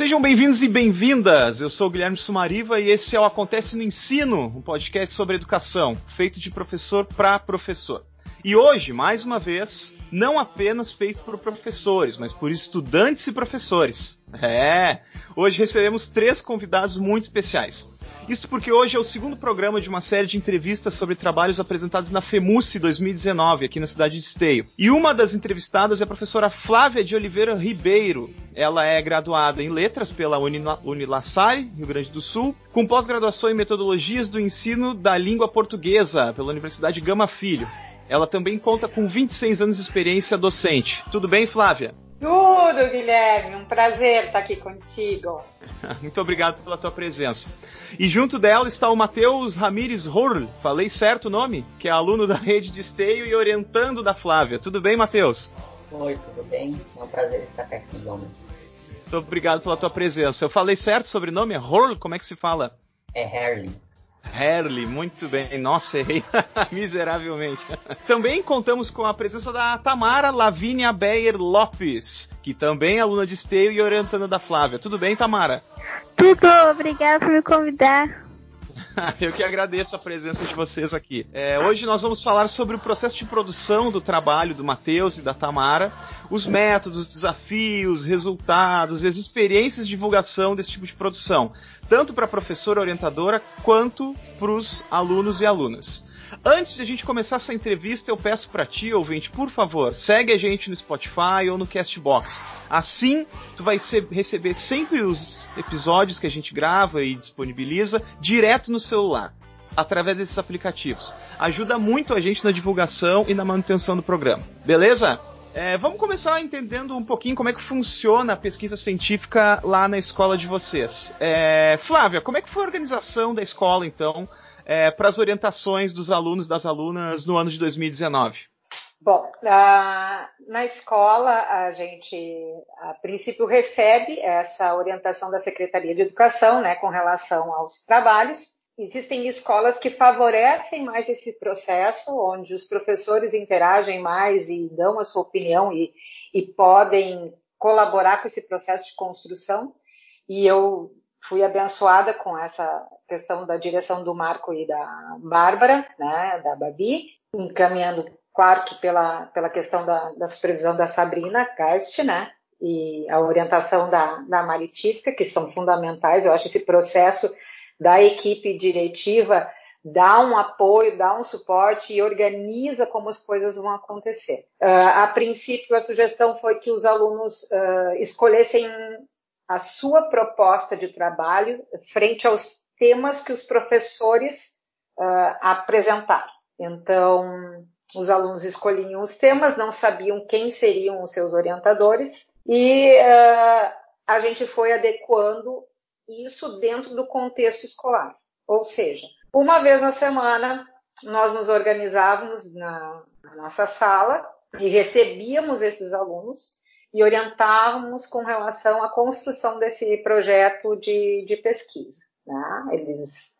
Sejam bem-vindos e bem-vindas. Eu sou o Guilherme Sumariva e esse é o Acontece no Ensino, um podcast sobre educação, feito de professor para professor. E hoje, mais uma vez, não apenas feito por professores, mas por estudantes e professores. É! Hoje recebemos três convidados muito especiais. Isso porque hoje é o segundo programa de uma série de entrevistas sobre trabalhos apresentados na FEMUSE 2019, aqui na cidade de Esteio. E uma das entrevistadas é a professora Flávia de Oliveira Ribeiro. Ela é graduada em Letras pela Unilassalle, Rio Grande do Sul, com pós-graduação em Metodologias do Ensino da Língua Portuguesa pela Universidade Gama Filho. Ela também conta com 26 anos de experiência docente. Tudo bem, Flávia? Tudo, Guilherme. Um prazer estar aqui contigo. Muito obrigado pela tua presença. E junto dela está o Matheus Ramires Horl, falei certo o nome? Que é aluno da rede de esteio e orientando da Flávia. Tudo bem, Matheus? Oi, tudo bem? É um prazer estar perto do homem. Muito obrigado pela tua presença. Eu falei certo o sobrenome? É Horl? Como é que se fala? É Harley. Harley, muito bem. Nossa, errei miseravelmente. Também contamos com a presença da Tamara Lavínia Beyer Lopes, que também é aluna de esteio e orientando da Flávia. Tudo bem, Tamara? Tudo, obrigada por me convidar. Eu que agradeço a presença de vocês aqui. É, hoje nós vamos falar sobre o processo de produção do trabalho do Matheus e da Tamara, os métodos, desafios, resultados e as experiências de divulgação desse tipo de produção, tanto para a professora orientadora quanto para os alunos e alunas. Antes de a gente começar essa entrevista, eu peço para ti, ouvinte, por favor, segue a gente no Spotify ou no Castbox. Assim, tu vai ser, receber sempre os episódios que a gente grava e disponibiliza direto no celular, através desses aplicativos. Ajuda muito a gente na divulgação e na manutenção do programa. Beleza? É, vamos começar entendendo um pouquinho como é que funciona a pesquisa científica lá na escola de vocês. É, Flávia, como é que foi a organização da escola, então, é, para as orientações dos alunos das alunas no ano de 2019? Bom, na escola a gente, a princípio, recebe essa orientação da Secretaria de Educação, né, com relação aos trabalhos. Existem escolas que favorecem mais esse processo, onde os professores interagem mais e dão a sua opinião e, e podem colaborar com esse processo de construção. E eu fui abençoada com essa questão da direção do Marco e da Bárbara, né, da Babi, encaminhando, claro que pela, pela questão da, da supervisão da Sabrina Geist, né, e a orientação da, da Maritisca, que são fundamentais. Eu acho esse processo da equipe diretiva dá um apoio, dá um suporte e organiza como as coisas vão acontecer. Uh, a princípio, a sugestão foi que os alunos uh, escolhessem a sua proposta de trabalho frente aos temas que os professores uh, apresentaram. Então, os alunos escolhiam os temas, não sabiam quem seriam os seus orientadores e uh, a gente foi adequando isso dentro do contexto escolar. Ou seja, uma vez na semana nós nos organizávamos na, na nossa sala e recebíamos esses alunos e orientávamos com relação à construção desse projeto de, de pesquisa. Né? Eles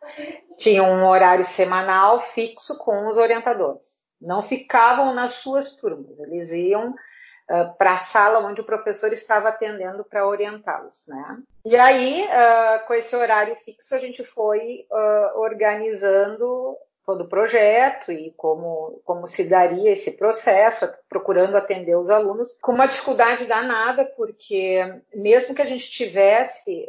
tinham um horário semanal fixo com os orientadores. Não ficavam nas suas turmas, eles iam uh, para a sala onde o professor estava atendendo para orientá-los. Né? E aí, uh, com esse horário fixo, a gente foi uh, organizando todo o projeto e como, como se daria esse processo, procurando atender os alunos, com uma dificuldade danada, porque mesmo que a gente tivesse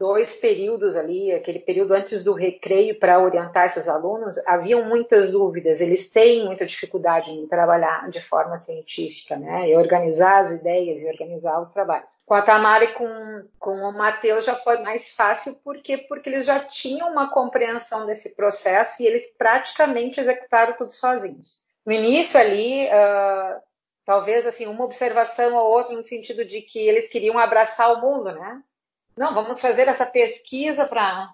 dois períodos ali, aquele período antes do recreio para orientar esses alunos, haviam muitas dúvidas, eles têm muita dificuldade em trabalhar de forma científica, né, e organizar as ideias e organizar os trabalhos. Com a Tamara e com, com o Matheus já foi mais fácil, por quê? Porque eles já tinham uma compreensão desse processo e eles praticamente executaram tudo sozinhos. No início ali, uh, talvez assim, uma observação ou outra no sentido de que eles queriam abraçar o mundo, né? Não, vamos fazer essa pesquisa para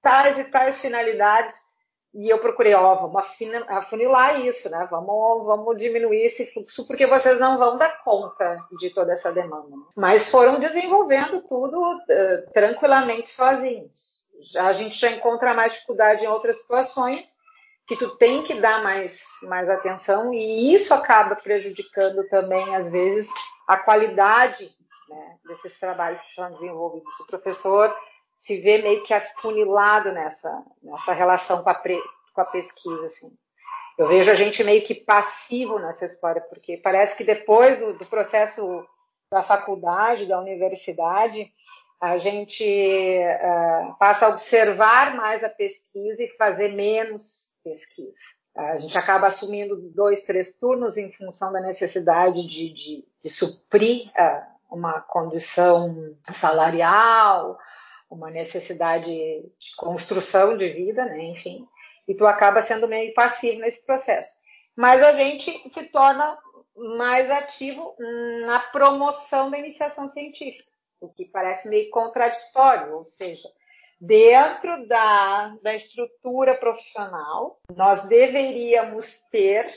tais e tais finalidades. E eu procurei, ó, vamos afunilar isso, né? Vamos, vamos diminuir esse fluxo, porque vocês não vão dar conta de toda essa demanda. Né? Mas foram desenvolvendo tudo uh, tranquilamente sozinhos. Já, a gente já encontra mais dificuldade em outras situações, que tu tem que dar mais, mais atenção, e isso acaba prejudicando também, às vezes, a qualidade né, desses trabalhos que são desenvolvidos. O professor se vê meio que afunilado nessa, nessa relação com a, pre, com a pesquisa. Assim. Eu vejo a gente meio que passivo nessa história, porque parece que depois do, do processo da faculdade, da universidade, a gente uh, passa a observar mais a pesquisa e fazer menos pesquisa. A gente acaba assumindo dois, três turnos em função da necessidade de, de, de suprir uh, uma condição salarial, uma necessidade de construção de vida, né? enfim, e tu acaba sendo meio passivo nesse processo. Mas a gente se torna mais ativo na promoção da iniciação científica, o que parece meio contraditório, ou seja, dentro da, da estrutura profissional, nós deveríamos ter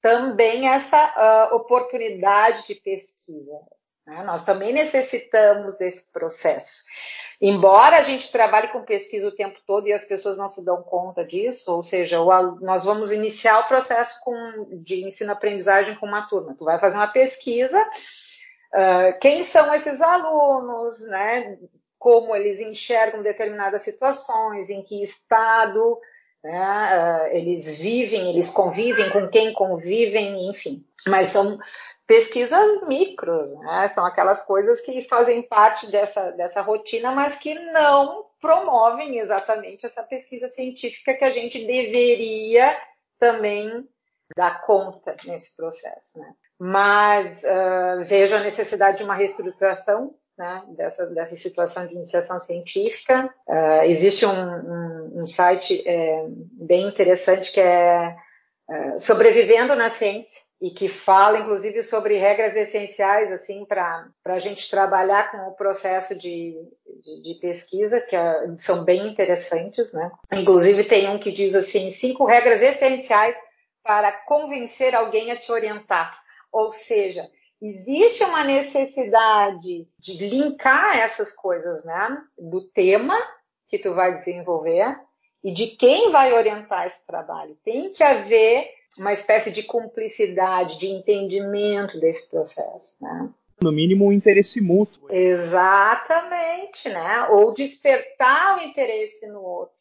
também essa uh, oportunidade de pesquisa. Né? Nós também necessitamos desse processo. Embora a gente trabalhe com pesquisa o tempo todo e as pessoas não se dão conta disso, ou seja, nós vamos iniciar o processo com, de ensino-aprendizagem com uma turma. Tu vai fazer uma pesquisa, uh, quem são esses alunos, né? como eles enxergam determinadas situações, em que estado né, uh, eles vivem, eles convivem, com quem convivem, enfim. Mas são pesquisas micros, né? São aquelas coisas que fazem parte dessa, dessa rotina, mas que não promovem exatamente essa pesquisa científica que a gente deveria também dar conta nesse processo, né? Mas uh, vejo a necessidade de uma reestruturação né, dessa, dessa situação de iniciação científica. Uh, existe um, um, um site é, bem interessante que é uh, Sobrevivendo na Ciência, e que fala, inclusive, sobre regras essenciais, assim, para a gente trabalhar com o processo de, de, de pesquisa, que é, são bem interessantes, né? Inclusive, tem um que diz assim, cinco regras essenciais para convencer alguém a te orientar. Ou seja, existe uma necessidade de linkar essas coisas, né? Do tema que tu vai desenvolver e de quem vai orientar esse trabalho. Tem que haver uma espécie de cumplicidade, de entendimento desse processo, né? No mínimo um interesse mútuo. Exatamente, né? Ou despertar o interesse no outro.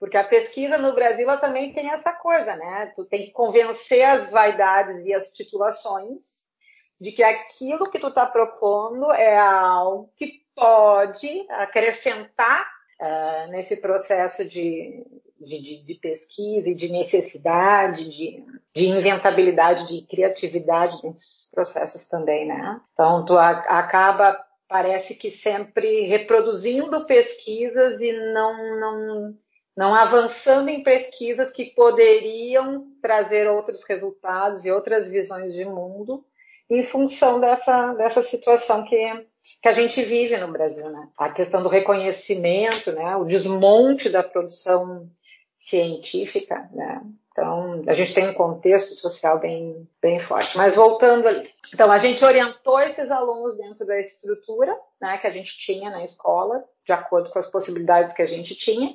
Porque a pesquisa no Brasil ela também tem essa coisa, né? Tu tem que convencer as vaidades e as titulações de que aquilo que tu está propondo é algo que pode acrescentar uh, nesse processo de, de, de, de, pesquisa e de necessidade, de, de inventabilidade, de criatividade nesses processos também, né? Então, tu a, acaba, parece que sempre reproduzindo pesquisas e não, não, não avançando em pesquisas que poderiam trazer outros resultados e outras visões de mundo em função dessa, dessa situação que que a gente vive no Brasil, né? A questão do reconhecimento, né? O desmonte da produção científica, né? Então, a gente tem um contexto social bem, bem forte. Mas voltando ali. Então, a gente orientou esses alunos dentro da estrutura né, que a gente tinha na escola, de acordo com as possibilidades que a gente tinha.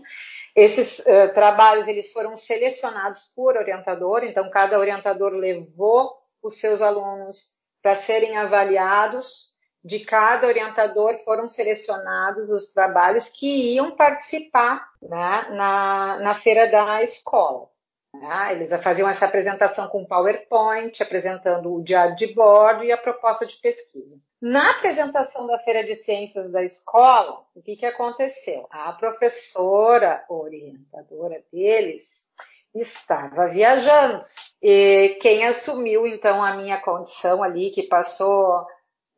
Esses uh, trabalhos, eles foram selecionados por orientador, então cada orientador levou os seus alunos para serem avaliados de cada orientador foram selecionados os trabalhos que iam participar né, na, na feira da escola. Né? Eles faziam essa apresentação com PowerPoint, apresentando o diário de bordo e a proposta de pesquisa. Na apresentação da feira de ciências da escola, o que, que aconteceu? A professora orientadora deles estava viajando. E quem assumiu então a minha condição ali, que passou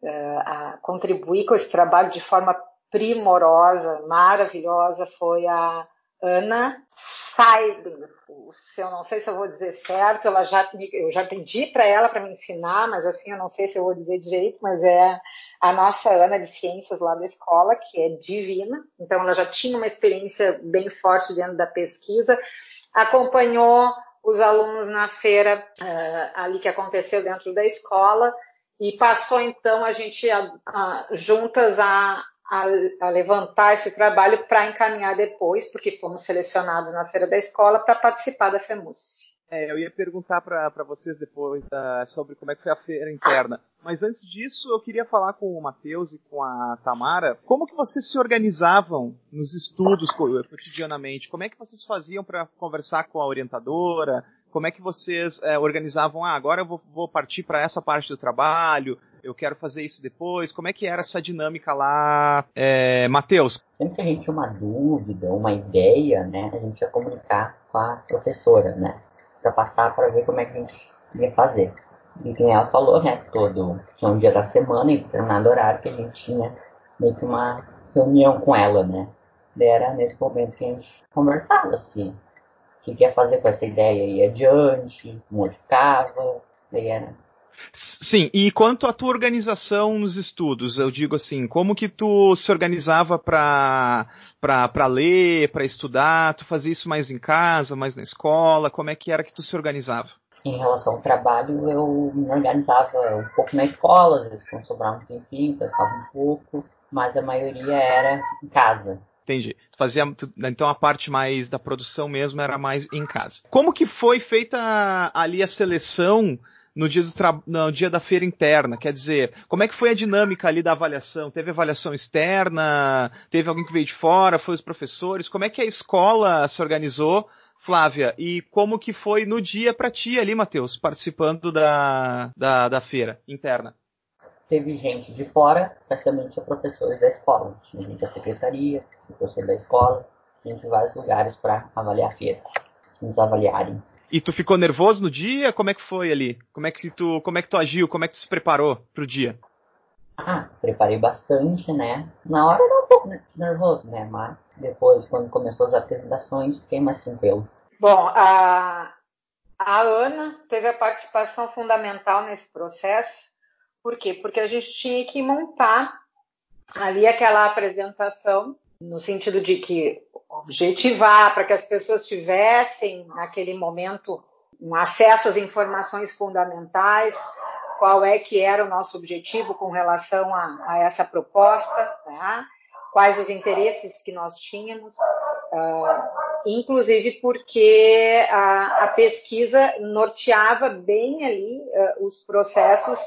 a contribuir com esse trabalho de forma primorosa, maravilhosa, foi a Ana Seidenfuss. Eu não sei se eu vou dizer certo, ela já, eu já pedi para ela para me ensinar, mas assim eu não sei se eu vou dizer direito, mas é a nossa Ana de Ciências lá da escola, que é divina, então ela já tinha uma experiência bem forte dentro da pesquisa, acompanhou os alunos na feira uh, ali que aconteceu dentro da escola, e passou então a gente a, a, juntas a, a, levantar esse trabalho para encaminhar depois, porque fomos selecionados na feira da escola para participar da FEMUS. É, eu ia perguntar para vocês depois da, sobre como é que foi a feira interna. Mas antes disso, eu queria falar com o Matheus e com a Tamara, como que vocês se organizavam nos estudos cotidianamente? Como é que vocês faziam para conversar com a orientadora? Como é que vocês é, organizavam? Ah, agora eu vou, vou partir para essa parte do trabalho, eu quero fazer isso depois. Como é que era essa dinâmica lá, é, Matheus? Sempre que a gente tinha uma dúvida, uma ideia, né, a gente ia comunicar com a professora, né, para passar para ver como é que a gente ia fazer. E quem ela falou, né, todo tinha um dia da semana e determinado horário que a gente tinha meio que uma reunião com ela, né. Era nesse momento que a gente conversava, assim, que ia fazer com essa ideia, ia adiante, modificava, daí era Sim, e quanto à tua organização nos estudos, eu digo assim, como que tu se organizava para para ler, para estudar, tu fazia isso mais em casa, mais na escola, como é que era que tu se organizava? Em relação ao trabalho, eu me organizava um pouco na escola, às vezes quando sobrava um tempinho, pensava um pouco, mas a maioria era em casa. Entendi. Tu fazia, então a parte mais da produção mesmo era mais em casa. Como que foi feita ali a seleção no dia, no dia da feira interna? Quer dizer, como é que foi a dinâmica ali da avaliação? Teve avaliação externa? Teve alguém que veio de fora? Foi os professores? Como é que a escola se organizou? Flávia, e como que foi no dia para ti ali, Matheus, participando da, da, da feira interna? Teve gente de fora, tinha professores da escola. Tinha gente da secretaria, professor da escola, gente de vários lugares para avaliar a feira, nos avaliarem. E tu ficou nervoso no dia? Como é que foi ali? Como é que tu, como é que tu agiu? Como é que tu se preparou pro dia? Ah, preparei bastante, né? Na hora era um pouco nervoso, né? Mas depois, quando começou as apresentações, fiquei mais tranquilo. Bom, a, a Ana teve a participação fundamental nesse processo. Por quê? Porque a gente tinha que montar ali aquela apresentação no sentido de que objetivar para que as pessoas tivessem naquele momento um acesso às informações fundamentais, qual é que era o nosso objetivo com relação a, a essa proposta, né? quais os interesses que nós tínhamos, uh, inclusive porque a, a, pesquisa norteava bem ali uh, os processos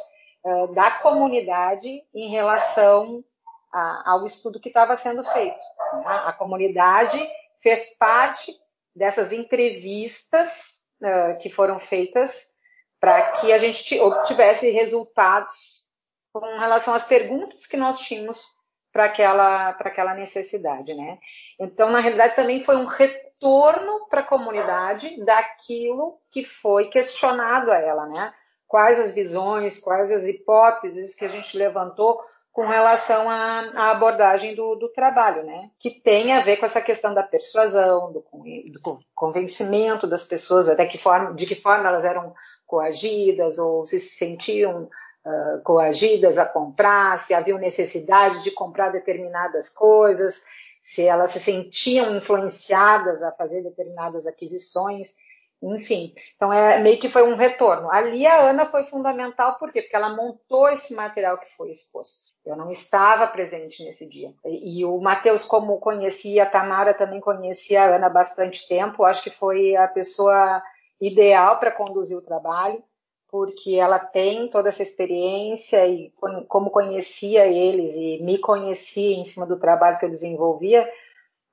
da comunidade em relação a, ao estudo que estava sendo feito. Né? A comunidade fez parte dessas entrevistas uh, que foram feitas para que a gente obtivesse resultados com relação às perguntas que nós tínhamos para aquela, aquela necessidade, né? Então, na realidade, também foi um retorno para a comunidade daquilo que foi questionado a ela, né? Quais as visões, quais as hipóteses que a gente levantou com relação à, à abordagem do, do, trabalho, né? Que tem a ver com essa questão da persuasão, do, do convencimento das pessoas, até que forma, de que forma elas eram coagidas ou se sentiam uh, coagidas a comprar, se haviam necessidade de comprar determinadas coisas, se elas se sentiam influenciadas a fazer determinadas aquisições. Enfim, então é meio que foi um retorno. Ali a Ana foi fundamental, por quê? Porque ela montou esse material que foi exposto. Eu não estava presente nesse dia. E, e o Matheus, como conhecia, a Tamara também conhecia a Ana há bastante tempo, acho que foi a pessoa ideal para conduzir o trabalho, porque ela tem toda essa experiência e como conhecia eles e me conhecia em cima do trabalho que eu desenvolvia,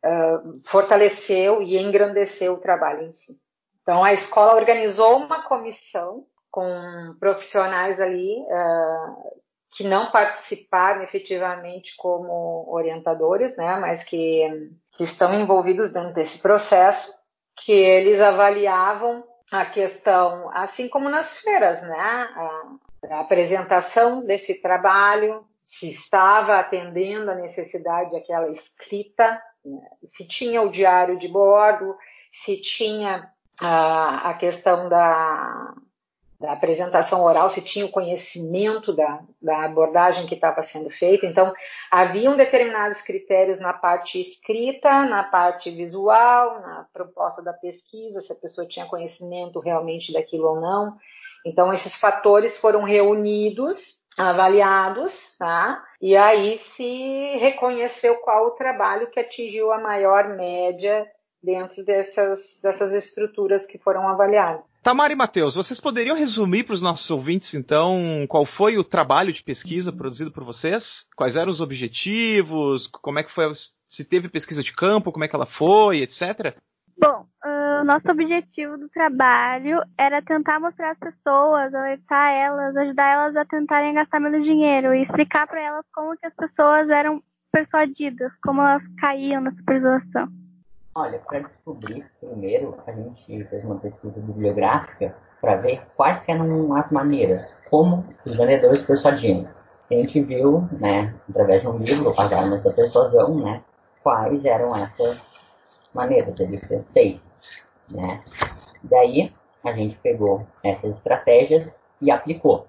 uh, fortaleceu e engrandeceu o trabalho em si. Então, a escola organizou uma comissão com profissionais ali uh, que não participaram efetivamente como orientadores, né, mas que, que estão envolvidos dentro desse processo, que eles avaliavam a questão, assim como nas feiras, né, a, a apresentação desse trabalho, se estava atendendo a necessidade daquela escrita, né, se tinha o diário de bordo, se tinha a, a questão da, da apresentação oral, se tinha o conhecimento da, da abordagem que estava sendo feita. Então, haviam determinados critérios na parte escrita, na parte visual, na proposta da pesquisa, se a pessoa tinha conhecimento realmente daquilo ou não. Então, esses fatores foram reunidos avaliados, tá? E aí se reconheceu qual o trabalho que atingiu a maior média dentro dessas, dessas estruturas que foram avaliadas. Tamara e Matheus, vocês poderiam resumir para os nossos ouvintes, então, qual foi o trabalho de pesquisa produzido por vocês? Quais eram os objetivos? Como é que foi? Se teve pesquisa de campo, como é que ela foi, etc? Bom, uh, o nosso objetivo do trabalho era tentar mostrar às pessoas, alertar elas, ajudar elas a tentarem gastar menos dinheiro e explicar para elas como que as pessoas eram persuadidas, como elas caíam na superdoação. Olha, para descobrir, primeiro a gente fez uma pesquisa bibliográfica para ver quais eram as maneiras, como os vendedores persuadiam. A gente viu, né, através de um livro, As Armas da Persuasão, né, quais eram essas maneiras. Ele fez seis, né. Daí a gente pegou essas estratégias e aplicou,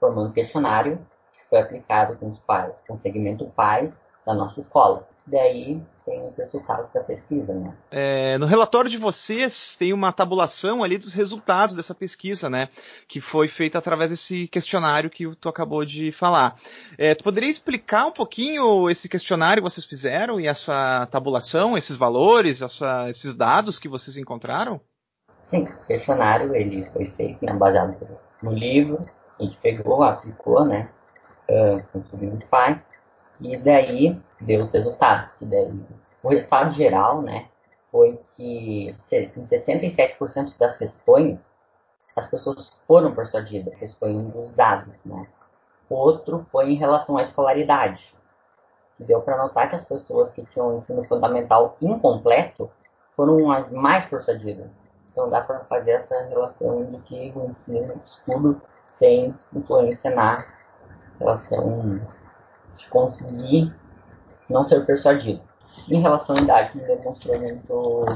formando um questionário que foi aplicado com os pais, com o segmento pais da nossa escola. Daí tem os resultados da pesquisa, né? É, no relatório de vocês tem uma tabulação ali dos resultados dessa pesquisa, né? Que foi feita através desse questionário que tu acabou de falar. É, tu poderia explicar um pouquinho esse questionário que vocês fizeram e essa tabulação, esses valores, essa, esses dados que vocês encontraram? Sim, o questionário ele foi feito né, baseado no livro, a gente pegou, aplicou, né? Uh, com o pai e daí deu os resultados. E daí, o resultado geral, né, foi que em 67% das questões as pessoas foram persuadidas. Esse foi um dos dados, né. Outro foi em relação à escolaridade. Deu para notar que as pessoas que tinham ensino fundamental incompleto foram as mais persuadidas. Então dá para fazer essa relação de que o ensino, o estudo, tem influência na relação conseguir não ser persuadido. Em relação à idade, não demonstrou muito.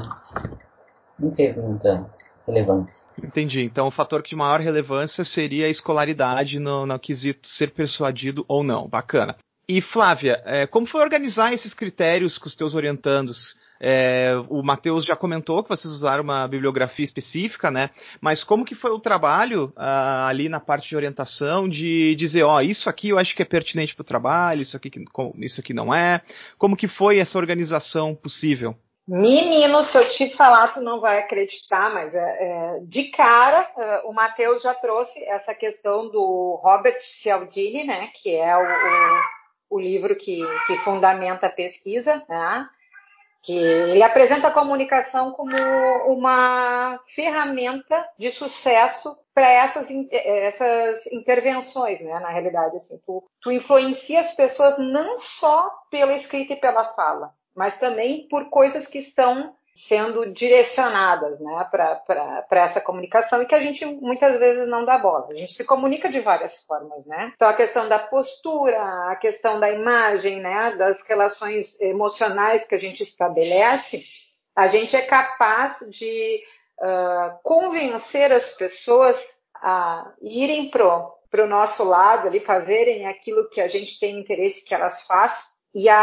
não teve muita relevância. Entendi. Então o fator de maior relevância seria a escolaridade no, no quesito ser persuadido ou não. Bacana. E Flávia, é, como foi organizar esses critérios com os teus orientandos? É, o Matheus já comentou que vocês usaram uma bibliografia específica, né? Mas como que foi o trabalho ah, ali na parte de orientação de dizer, ó, isso aqui eu acho que é pertinente para o trabalho, isso aqui, isso aqui não é? Como que foi essa organização possível? Menino, se eu te falar, tu não vai acreditar, mas é, é, de cara, é, o Matheus já trouxe essa questão do Robert Cialdini, né, que é o, o, o livro que, que fundamenta a pesquisa, né, que ele apresenta a comunicação como uma ferramenta de sucesso para essas, essas intervenções, né? Na realidade, assim, tu, tu influencia as pessoas não só pela escrita e pela fala, mas também por coisas que estão sendo direcionadas né, para essa comunicação e que a gente muitas vezes não dá bola. A gente se comunica de várias formas, né? Então a questão da postura, a questão da imagem, né, das relações emocionais que a gente estabelece, a gente é capaz de uh, convencer as pessoas a irem pro para o nosso lado ali, fazerem aquilo que a gente tem interesse que elas façam e a,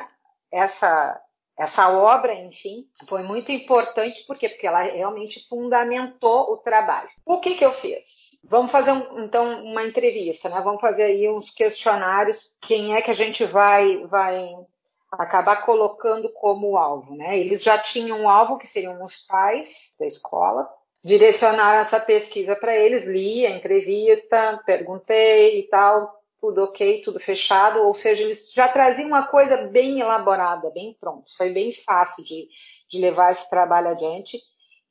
a essa essa obra, enfim, foi muito importante porque porque ela realmente fundamentou o trabalho. O que que eu fiz? Vamos fazer um, então uma entrevista, né? Vamos fazer aí uns questionários. Quem é que a gente vai vai acabar colocando como alvo, né? Eles já tinham um alvo que seriam os pais da escola. Direcionaram essa pesquisa para eles, li a entrevista, perguntei e tal, tudo ok, tudo fechado, ou seja, eles já traziam uma coisa bem elaborada, bem pronta. Foi bem fácil de, de levar esse trabalho adiante.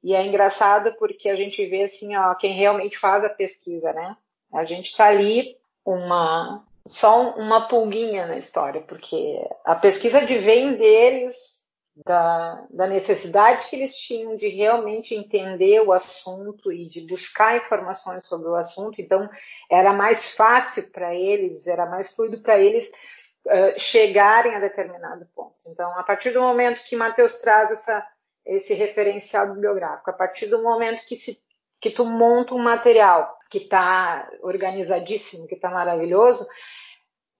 E é engraçado porque a gente vê assim, ó, quem realmente faz a pesquisa, né? A gente está ali uma só uma pulguinha na história, porque a pesquisa de vem deles da, da, necessidade que eles tinham de realmente entender o assunto e de buscar informações sobre o assunto. Então, era mais fácil para eles, era mais fluido para eles uh, chegarem a determinado ponto. Então, a partir do momento que Mateus traz essa, esse referencial bibliográfico, a partir do momento que, se, que tu monta um material que está organizadíssimo, que está maravilhoso,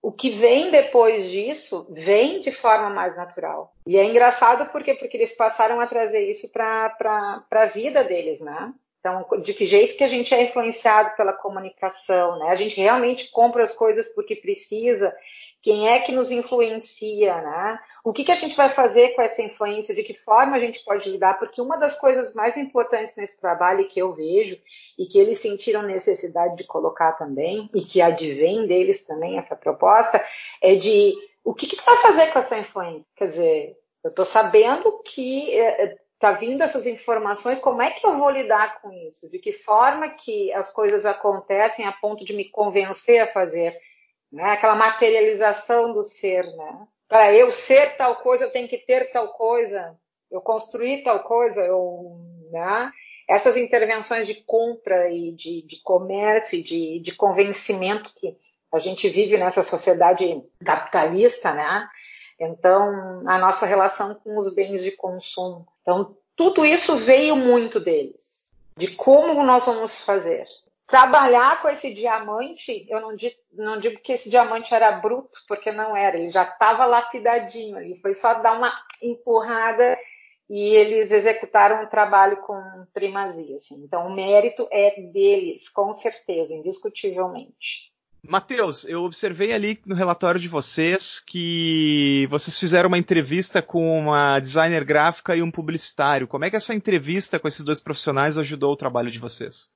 o que vem depois disso vem de forma mais natural. E é engraçado porque porque eles passaram a trazer isso para a vida deles, né? Então, de que jeito que a gente é influenciado pela comunicação, né? A gente realmente compra as coisas porque precisa. Quem é que nos influencia, né? O que, que a gente vai fazer com essa influência? De que forma a gente pode lidar? Porque uma das coisas mais importantes nesse trabalho que eu vejo e que eles sentiram necessidade de colocar também e que advém deles também essa proposta é de o que, que tu vai fazer com essa influência? Quer dizer, eu estou sabendo que está é, vindo essas informações, como é que eu vou lidar com isso? De que forma que as coisas acontecem a ponto de me convencer a fazer? Né? Aquela materialização do ser, né? Para eu ser tal coisa, eu tenho que ter tal coisa. Eu construir tal coisa, eu, né? Essas intervenções de compra e de, de comércio e de, de convencimento que a gente vive nessa sociedade capitalista, né? Então, a nossa relação com os bens de consumo. Então, tudo isso veio muito deles, de como nós vamos fazer. Trabalhar com esse diamante, eu não digo, não digo que esse diamante era bruto, porque não era, ele já estava lapidadinho ali, foi só dar uma empurrada e eles executaram o trabalho com primazia. Assim. Então, o mérito é deles, com certeza, indiscutivelmente. Matheus, eu observei ali no relatório de vocês que vocês fizeram uma entrevista com uma designer gráfica e um publicitário. Como é que essa entrevista com esses dois profissionais ajudou o trabalho de vocês?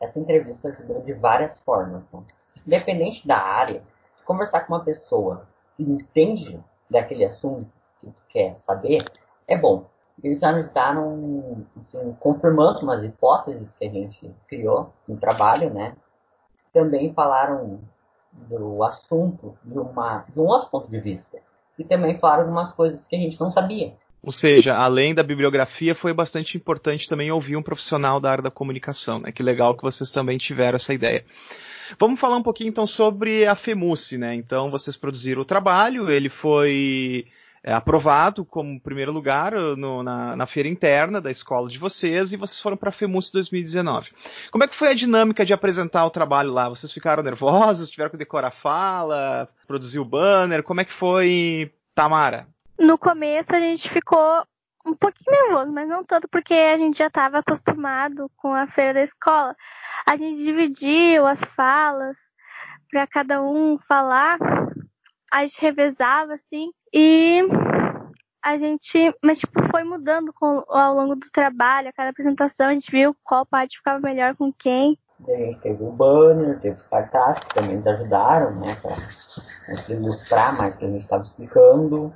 Essa entrevista ajudou de várias formas. Né? Independente da área, conversar com uma pessoa que entende daquele assunto que tu quer saber é bom. Eles ajudaram assim, confirmando umas hipóteses que a gente criou no trabalho, né? também falaram do assunto de, uma, de um outro ponto de vista. E também falaram algumas coisas que a gente não sabia. Ou seja, além da bibliografia, foi bastante importante também ouvir um profissional da área da comunicação, né? Que legal que vocês também tiveram essa ideia. Vamos falar um pouquinho então sobre a FEMUSE, né? Então vocês produziram o trabalho, ele foi é, aprovado como primeiro lugar uh, no, na, na, feira interna da escola de vocês e vocês foram para a FEMUS 2019. Como é que foi a dinâmica de apresentar o trabalho lá? Vocês ficaram nervosos? Tiveram que decorar fala? Produzir o banner? Como é que foi, Tamara? No começo a gente ficou um pouquinho nervoso, mas não tanto porque a gente já estava acostumado com a feira da escola. A gente dividiu as falas para cada um falar a gente revezava, assim, e a gente, mas tipo, foi mudando com, ao longo do trabalho, a cada apresentação a gente viu qual parte ficava melhor com quem. A gente teve o banner, teve os cartazes que também nos ajudaram, né, pra ilustrar mais o que a gente estava explicando.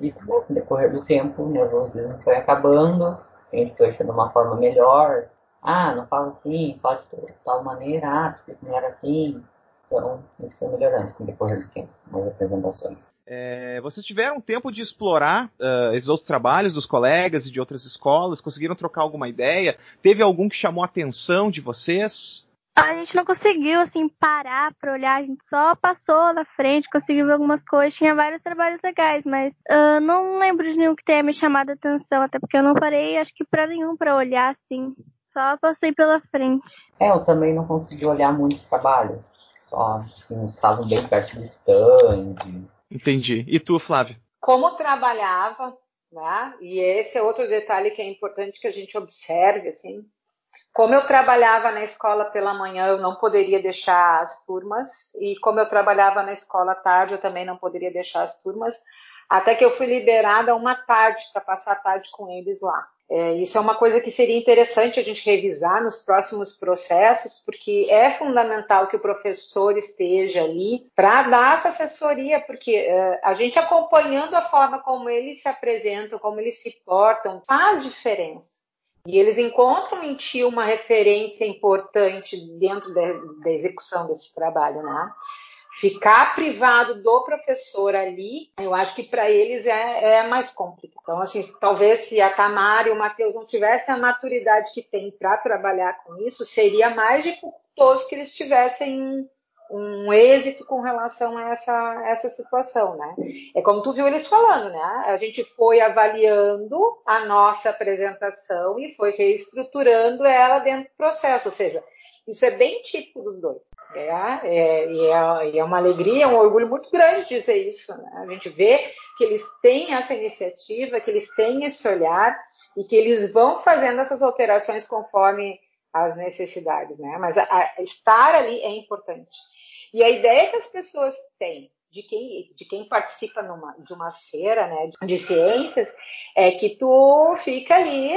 E no decorrer do tempo, o nervosismo foi acabando, a gente foi achando uma forma melhor. Ah, não fala assim, fala de tal maneira, ah, não era assim, então, isso foi melhorando com o decorrer do tempo, nas apresentações. É, vocês tiveram tempo de explorar uh, esses outros trabalhos dos colegas e de outras escolas? Conseguiram trocar alguma ideia? Teve algum que chamou a atenção de vocês? A gente não conseguiu, assim, parar pra olhar, a gente só passou na frente, conseguiu ver algumas coisas, tinha vários trabalhos legais, mas uh, não lembro de nenhum que tenha me chamado a atenção, até porque eu não parei, acho que pra nenhum pra olhar, assim, só passei pela frente. É, eu também não consegui olhar muitos trabalhos só assim, estavam bem perto do stand. Entendi. E tu, Flávia? Como trabalhava, né? E esse é outro detalhe que é importante que a gente observe, assim. Como eu trabalhava na escola pela manhã, eu não poderia deixar as turmas, e como eu trabalhava na escola tarde, eu também não poderia deixar as turmas, até que eu fui liberada uma tarde para passar a tarde com eles lá. É, isso é uma coisa que seria interessante a gente revisar nos próximos processos, porque é fundamental que o professor esteja ali para dar essa assessoria, porque é, a gente acompanhando a forma como eles se apresentam, como eles se portam, faz diferença. E eles encontram em ti uma referência importante dentro da, da execução desse trabalho, né? ficar privado do professor ali, eu acho que para eles é, é, mais complicado. Então, assim, talvez se a Tamara e o Matheus não tivessem a maturidade que tem para trabalhar com isso, seria mais dificultoso que eles tivessem um êxito com relação a essa, essa situação, né? É como tu viu eles falando, né? A gente foi avaliando a nossa apresentação e foi reestruturando ela dentro do processo, ou seja, isso é bem típico dos dois. É, é, e é, é, uma alegria, um orgulho muito grande dizer isso. Né? A gente vê que eles têm essa iniciativa, que eles têm esse olhar e que eles vão fazendo essas alterações conforme as necessidades, né? Mas a, a, estar ali é importante. E a ideia que as pessoas têm de quem, de quem participa numa, de uma feira né, de ciências é que tu fica ali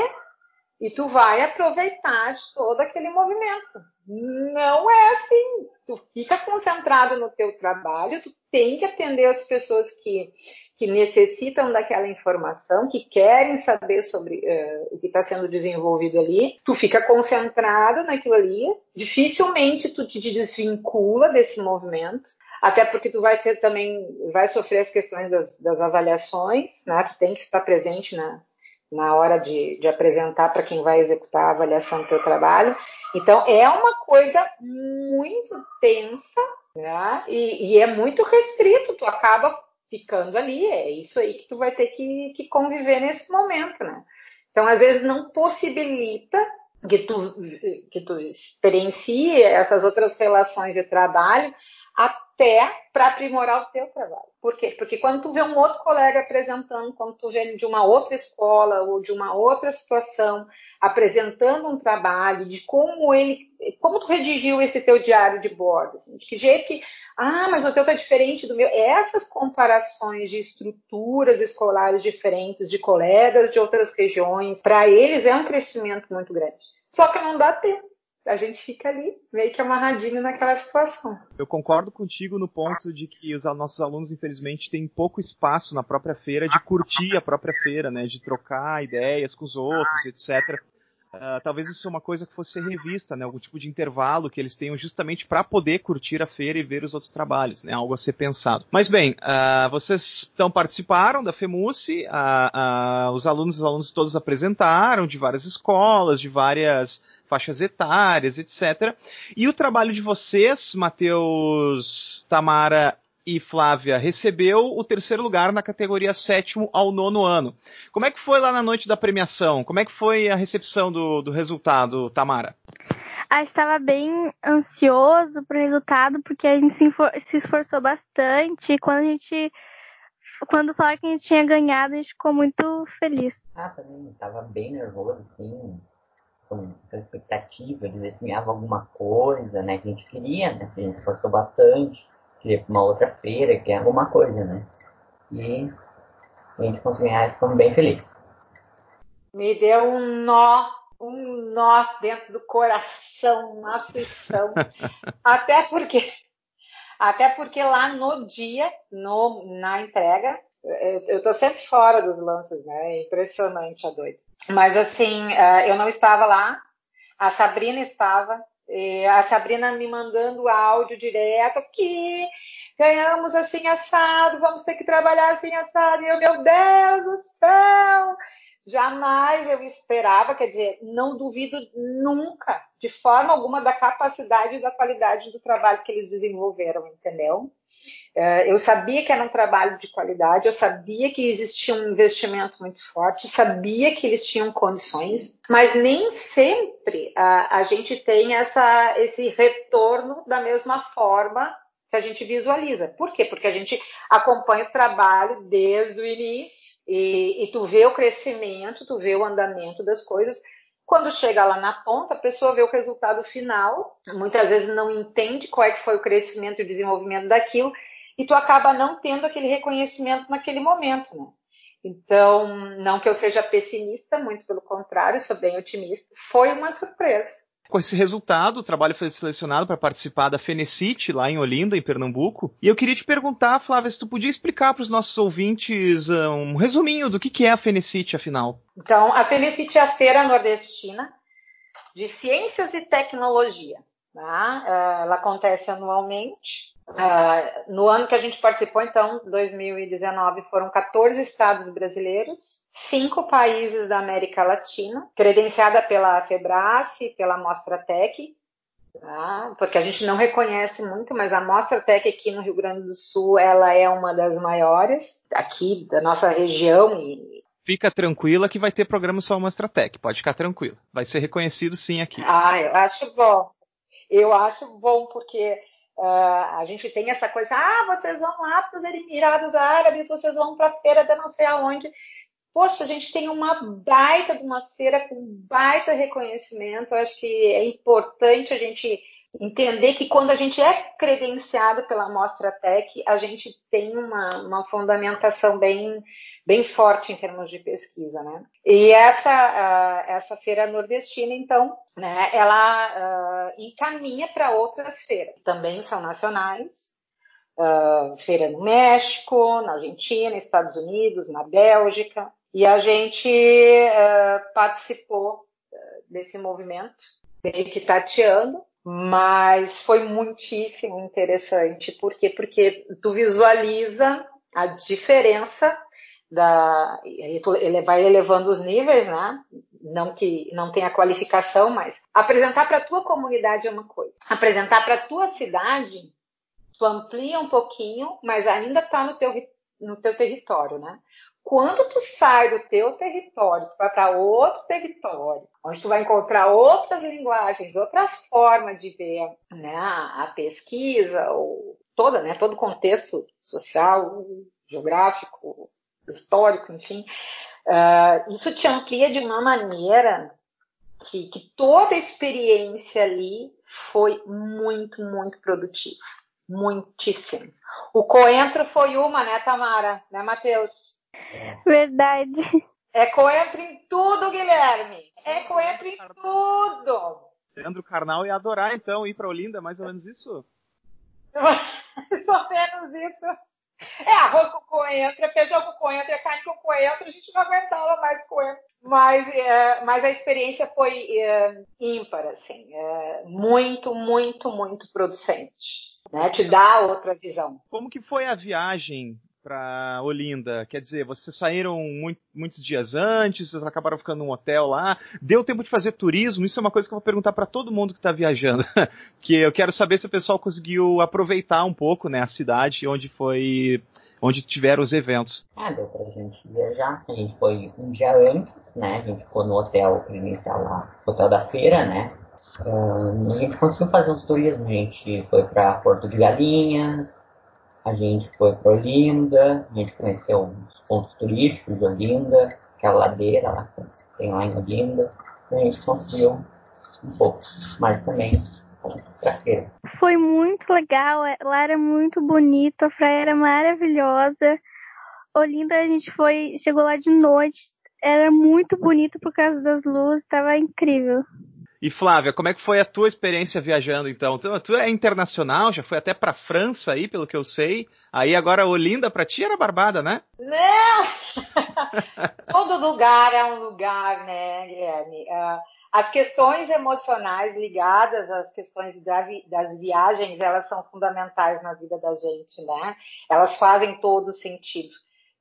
e tu vai aproveitar de todo aquele movimento. Não é assim. Tu fica concentrado no teu trabalho, tu tem que atender as pessoas que, que necessitam daquela informação, que querem saber sobre uh, o que está sendo desenvolvido ali. Tu fica concentrado naquilo ali. Dificilmente tu te desvincula desse movimento até porque tu vai ser também, vai sofrer as questões das, das avaliações, né? Tu tem que estar presente na, na hora de, de apresentar para quem vai executar a avaliação do teu trabalho. Então, é uma coisa muito tensa, né? E, e é muito restrito, tu acaba ficando ali, é isso aí que tu vai ter que, que conviver nesse momento, né? Então, às vezes, não possibilita que tu, que tu experiencie essas outras relações de trabalho até para aprimorar o teu trabalho. Por quê? Porque quando tu vê um outro colega apresentando, quando tu vê de uma outra escola ou de uma outra situação apresentando um trabalho, de como ele, como tu redigiu esse teu diário de bordo, assim, de que jeito que, ah, mas o teu tá diferente do meu. Essas comparações de estruturas escolares diferentes, de colegas de outras regiões, para eles é um crescimento muito grande. Só que não dá tempo a gente fica ali meio que amarradinho naquela situação. Eu concordo contigo no ponto de que os nossos alunos, infelizmente, têm pouco espaço na própria feira de curtir a própria feira, né? De trocar ideias com os outros, etc. Uh, ah, talvez isso seja uma coisa que fosse revista, né? Algum tipo de intervalo que eles tenham justamente para poder curtir a feira e ver os outros trabalhos, né? Algo a ser pensado. Mas bem, uh, vocês então participaram da FEMUSE, uh, os alunos e os alunos todos apresentaram de várias escolas, de várias faixas etárias, etc. E o trabalho de vocês, Matheus, Tamara e Flávia, recebeu o terceiro lugar na categoria sétimo ao nono ano. Como é que foi lá na noite da premiação? Como é que foi a recepção do, do resultado, Tamara? A gente estava bem ansioso pro resultado, porque a gente se, se esforçou bastante. E quando a gente. Quando falaram que a gente tinha ganhado, a gente ficou muito feliz. Ah, também estava bem nervoso, sim essa expectativa de ver se ganhava alguma coisa, né? Que a gente queria, né? Que a gente esforçou bastante, queria para uma outra feira, queria alguma coisa, né? E a gente conseguiu ganhar e ficamos bem felizes. Me deu um nó, um nó dentro do coração, uma aflição. até porque até porque lá no dia, no, na entrega, eu, eu tô sempre fora dos lances, né? É impressionante a doida. Mas assim, é, eu não estava lá, a Sabrina estava, a Sabrina me mandando áudio direto que ganhamos assim assado, vamos ter que trabalhar assim assado. E eu, meu Deus do céu! Jamais eu esperava, quer dizer, não duvido nunca, de forma alguma, da capacidade e da qualidade do trabalho que eles desenvolveram, entendeu? É, eu sabia que era um trabalho de qualidade, eu sabia que existia um investimento muito forte, sabia que eles tinham condições, mas nem sempre a, a gente tem essa, esse retorno da mesma forma a gente visualiza. Por quê? Porque a gente acompanha o trabalho desde o início e, e tu vê o crescimento, tu vê o andamento das coisas. Quando chega lá na ponta, a pessoa vê o resultado final, muitas vezes não entende qual é que foi o crescimento e o desenvolvimento daquilo, e tu acaba não tendo aquele reconhecimento naquele momento, né? Então, não que eu seja pessimista, muito pelo contrário, sou bem otimista. Foi uma surpresa. Com esse resultado, o trabalho foi selecionado para participar da Fenecite, lá em Olinda, em Pernambuco. E eu queria te perguntar, Flávia, se tu podia explicar para os nossos ouvintes ah, um resuminho do que é a Fenecite, afinal. Então, a Fenecite é a Feira Nordestina de Ciências e Tecnologia. Ah, ela acontece anualmente Uh, no ano que a gente participou, então, 2019, foram 14 estados brasileiros, cinco países da América Latina, credenciada pela Febrace, pela Mostra Tech, tá? porque a gente não reconhece muito, mas a Mostra Tech aqui no Rio Grande do Sul, ela é uma das maiores aqui da nossa região e Fica tranquila que vai ter programa só Mostra Tech, pode ficar tranquila. Vai ser reconhecido sim aqui. Ah, eu acho bom. Eu acho bom porque Uh, a gente tem essa coisa, ah, vocês vão lá para os Emirados Árabes, vocês vão para a feira de não sei aonde. poxa, a gente tem uma baita de uma feira com baita reconhecimento. Eu acho que é importante a gente entender que quando a gente é credenciado pela Mostra Tech, a gente tem uma, uma fundamentação bem, bem forte em termos de pesquisa, né? E essa, uh, essa feira nordestina, então, né, ela uh, encaminha para outras feiras, também são nacionais, uh, feira no México, na Argentina, Estados Unidos, na Bélgica, e a gente uh, participou desse movimento, meio que tateando, mas foi muitíssimo interessante. Por quê? Porque tu visualiza a diferença da, ele vai elevando os níveis, né? Não que não tenha qualificação, mas apresentar para a tua comunidade é uma coisa. Apresentar para a tua cidade, tu amplia um pouquinho, mas ainda está no teu, no teu território, né? Quando tu sai do teu território, tu vai para outro território, onde tu vai encontrar outras linguagens, outras formas de ver né, a pesquisa, ou toda, né, todo o contexto social, geográfico, histórico, enfim, uh, isso te amplia de uma maneira que, que toda a experiência ali foi muito, muito produtiva. Muitíssimo. O coentro foi uma, né, Tamara? Né, Matheus? Verdade. É coentro em tudo, Guilherme. É coentro em tudo. Leandro Carnal ia adorar, então, ir para Olinda, mais ou menos isso? mais ou menos isso. É arroz com coentro, é feijão com coentro, é carne com coentro, a gente não aguentava mais coentro. Mas, é, mas a experiência foi é, ímpar, assim. É, muito, muito, muito producente. Né? Te dá outra visão. Como que foi a viagem para Olinda? Quer dizer, vocês saíram muito, muitos dias antes, vocês acabaram ficando num hotel lá. Deu tempo de fazer turismo? Isso é uma coisa que eu vou perguntar para todo mundo que está viajando, que eu quero saber se o pessoal conseguiu aproveitar um pouco, né, a cidade onde foi, onde tiveram os eventos. Ah, deu pra gente viajar. A gente foi um dia antes, né? A gente ficou no hotel inicial lá, hotel da feira, né? Uh, a gente conseguiu fazer uns turismos. A gente foi para Porto de Galinhas, a gente foi para Olinda, a gente conheceu os pontos turísticos de Olinda, aquela ladeira lá que tem lá em Olinda. A gente conseguiu um pouco, mas também. Foi muito legal, é, lá era muito bonito, a praia era maravilhosa. Olinda a gente foi, chegou lá de noite, era muito bonito por causa das luzes, estava incrível. E Flávia, como é que foi a tua experiência viajando então? Tu, tu é internacional, já foi até para França aí, pelo que eu sei. Aí agora Olinda para ti era Barbada, né? Não! Todo lugar é um lugar, né, Guilherme? Uh, as questões emocionais ligadas às questões das viagens, elas são fundamentais na vida da gente, né? Elas fazem todo sentido.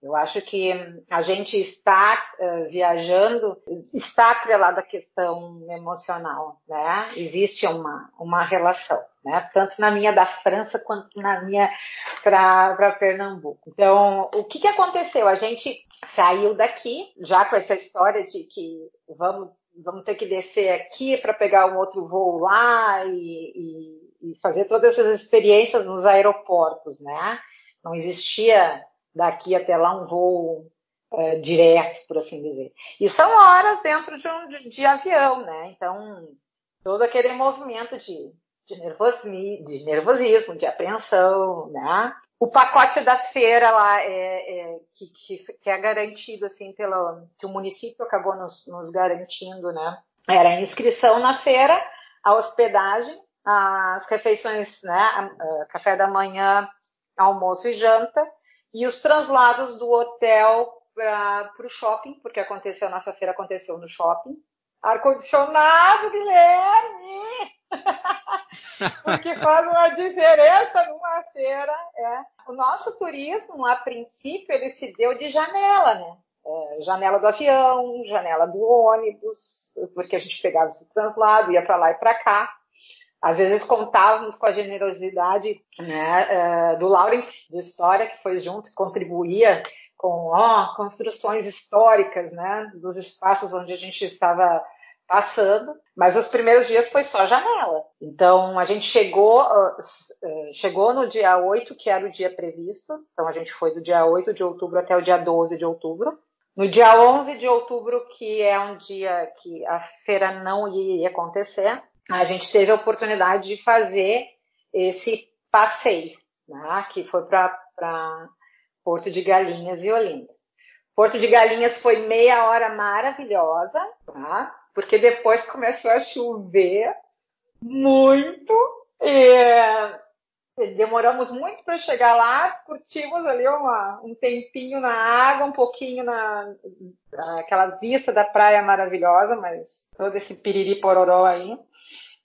Eu acho que a gente está uh, viajando, está atrelado à questão emocional, né? Existe uma, uma relação, né? Tanto na minha da França quanto na minha para Pernambuco. Então, o que, que aconteceu? A gente saiu daqui, já com essa história de que vamos, vamos ter que descer aqui para pegar um outro voo lá e, e, e fazer todas essas experiências nos aeroportos, né? Não existia daqui até lá um voo é, direto, por assim dizer. E são horas dentro de um de, de avião, né? Então, todo aquele movimento de, de, nervosismo, de nervosismo, de apreensão, né? O pacote da feira lá é, é que, que, que, é garantido assim pelo que o município acabou nos, nos garantindo, né? Era a inscrição na feira, a hospedagem, as refeições, né? Café da manhã, almoço e janta e os translados do hotel para o shopping, porque aconteceu, a nossa feira aconteceu no shopping. Ar-condicionado, Guilherme! porque faz uma diferença numa feira. É. O nosso turismo, a princípio, ele se deu de janela, né? É, janela do avião, janela do ônibus, porque a gente pegava esse translado, ia para lá e para cá. Às vezes contávamos com a generosidade né, uh, do Lawrence, do História, que foi junto, contribuía com construções históricas né, dos espaços onde a gente estava passando, mas os primeiros dias foi só janela. Então a gente chegou, uh, chegou no dia 8, que era o dia previsto, então a gente foi do dia 8 de outubro até o dia 12 de outubro, No dia 11 de outubro, que é um dia que a feira não ia acontecer, a gente teve a oportunidade de fazer esse passeio, né, que foi para Porto de Galinhas e Olinda. Porto de Galinhas foi meia hora maravilhosa, tá? porque depois começou a chover muito. E demoramos muito para chegar lá, curtimos ali uma, um tempinho na água, um pouquinho na aquela vista da praia maravilhosa, mas todo esse piriri pororó aí.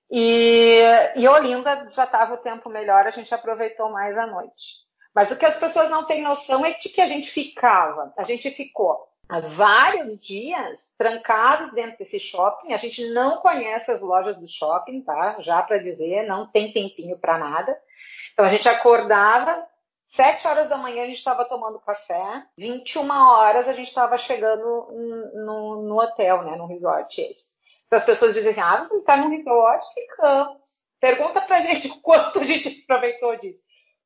E, e Olinda já estava o tempo melhor, a gente aproveitou mais a noite. Mas o que as pessoas não têm noção é de que a gente ficava, a gente ficou há vários dias trancados dentro desse shopping. A gente não conhece as lojas do shopping, tá? Já para dizer, não tem tempinho para nada. Então a gente acordava, sete horas da manhã a gente estava tomando café, 21 horas a gente estava chegando no, no, hotel, né? No resort esse. Então as pessoas dizem assim: ah, você está no resort? Ficamos. Pergunta pra gente quanto a gente aproveitou disso.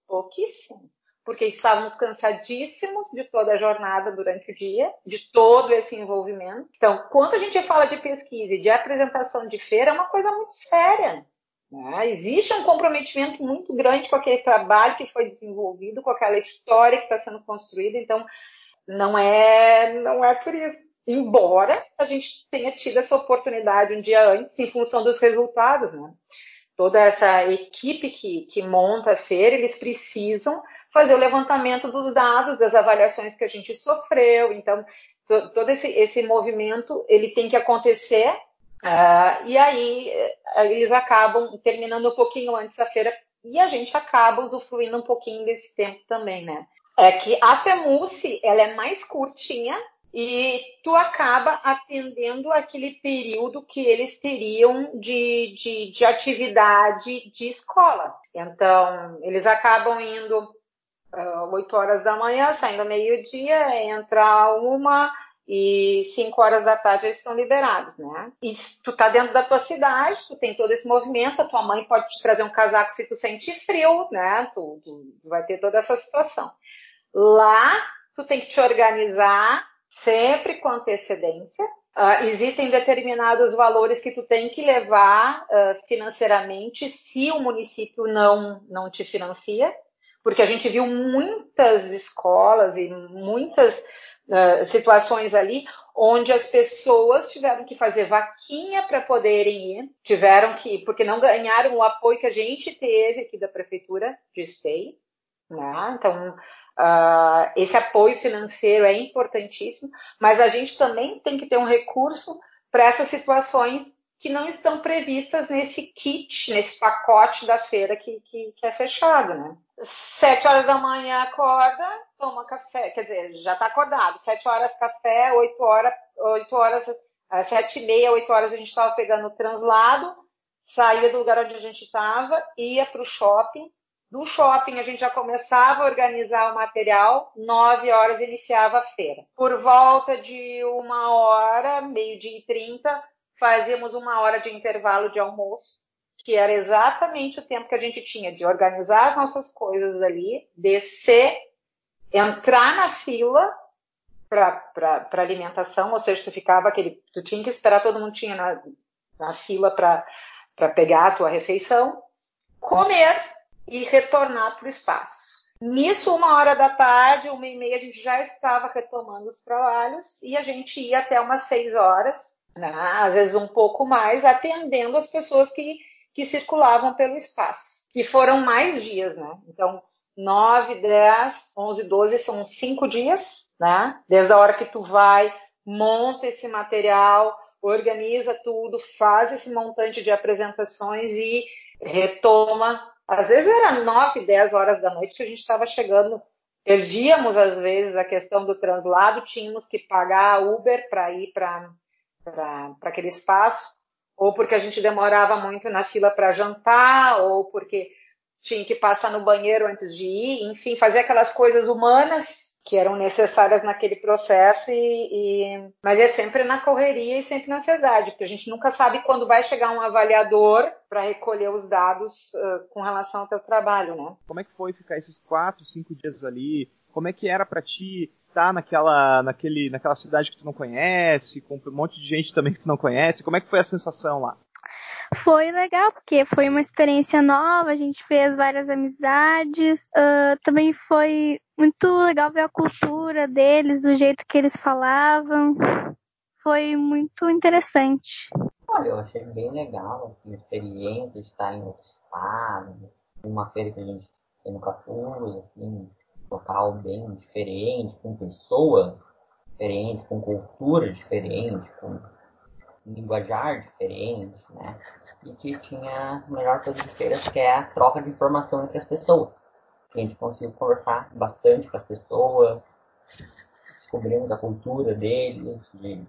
Pouquíssimo porque estávamos cansadíssimos de toda a jornada durante o dia, de todo esse envolvimento. Então, quando a gente fala de pesquisa e de apresentação de feira, é uma coisa muito séria. Né? Existe um comprometimento muito grande com aquele trabalho que foi desenvolvido, com aquela história que está sendo construída. Então, não é, não é por isso. Embora a gente tenha tido essa oportunidade um dia antes, em função dos resultados, né? Toda essa equipe que, que monta a feira, eles precisam fazer o levantamento dos dados, das avaliações que a gente sofreu. Então, todo esse, esse movimento ele tem que acontecer uh, e aí uh, eles acabam terminando um pouquinho antes da feira e a gente acaba usufruindo um pouquinho desse tempo também, né? É que a FEMUSE, ela é mais curtinha e tu acaba atendendo aquele período que eles teriam de, de, de atividade de escola. Então, eles acabam indo uh, ah, 8 horas da manhã, saindo meio-dia, entra uma e 5 horas da tarde eles estão liberados, né? E tu tá dentro da tua cidade, tu tem todo esse movimento, a tua mãe pode te trazer um casaco se tu sente frio, né? Tu, tu vai ter toda essa situação. Lá, tu tem que te organizar sempre com antecedência. Uh, existem determinados valores que tu tem que levar uh, financeiramente se o município não, não te financia porque a gente viu muitas escolas e muitas uh, situações ali onde as pessoas tiveram que fazer vaquinha para poderem ir, tiveram que, porque não ganharam o apoio que a gente teve aqui da prefeitura de Esteio, né? Então, uh, esse apoio financeiro é importantíssimo, mas a gente também tem que ter um recurso para essas situações que não estão previstas nesse kit, nesse pacote da feira que, que, que é fechado, né? Sete horas da manhã acorda, toma café, quer dizer, já está acordado. Sete horas café, oito horas, oito horas, às sete e meia, oito horas a gente estava pegando o translado, saía do lugar onde a gente estava, ia para o shopping. Do shopping a gente já começava a organizar o material, nove horas iniciava a feira. Por volta de uma hora, meio-dia e trinta, fazíamos uma hora de intervalo de almoço, que era exatamente o tempo que a gente tinha de organizar as nossas coisas ali, descer, entrar na fila para alimentação, ou seja, tu ficava aquele, tu tinha que esperar todo mundo tinha na, na fila para pegar a tua refeição, comer e retornar para o espaço. Nisso, uma hora da tarde, uma e meia, a gente já estava retomando os trabalhos e a gente ia até umas seis horas né? às vezes um pouco mais, atendendo as pessoas que, que circulavam pelo espaço. E foram mais dias, né? Então, 9, 10, 11, 12 são cinco dias, né? Desde a hora que tu vai, monta esse material, organiza tudo, faz esse montante de apresentações e retoma. Às vezes era 9, 10 horas da noite que a gente estava chegando. Perdíamos, às vezes, a questão do translado, tínhamos que pagar Uber para ir para aquele espaço, ou porque a gente demorava muito na fila para jantar, ou porque tinha que passar no banheiro antes de ir, enfim, fazer aquelas coisas humanas que eram necessárias naquele processo e, e, mas é sempre na correria e sempre na ansiedade, porque a gente nunca sabe quando vai chegar um avaliador para recolher os dados uh, com relação ao teu trabalho, né? Como é que foi ficar esses quatro, cinco dias ali? Como é que era para ti estar naquela, naquele, naquela cidade que tu não conhece, com um monte de gente também que tu não conhece? Como é que foi a sensação lá? Foi legal, porque foi uma experiência nova, a gente fez várias amizades. Uh, também foi muito legal ver a cultura deles, do jeito que eles falavam. Foi muito interessante. Olha, eu achei bem legal, assim, a experiência de estar em outro estado, uma feira que a gente nunca fui, assim, local bem diferente, com pessoas diferentes, com cultura diferente, com linguajar diferente, né? E que tinha a melhor coisa de feiras, que é a troca de informação entre as pessoas. A gente conseguiu conversar bastante com as pessoas, descobrimos a cultura deles, de,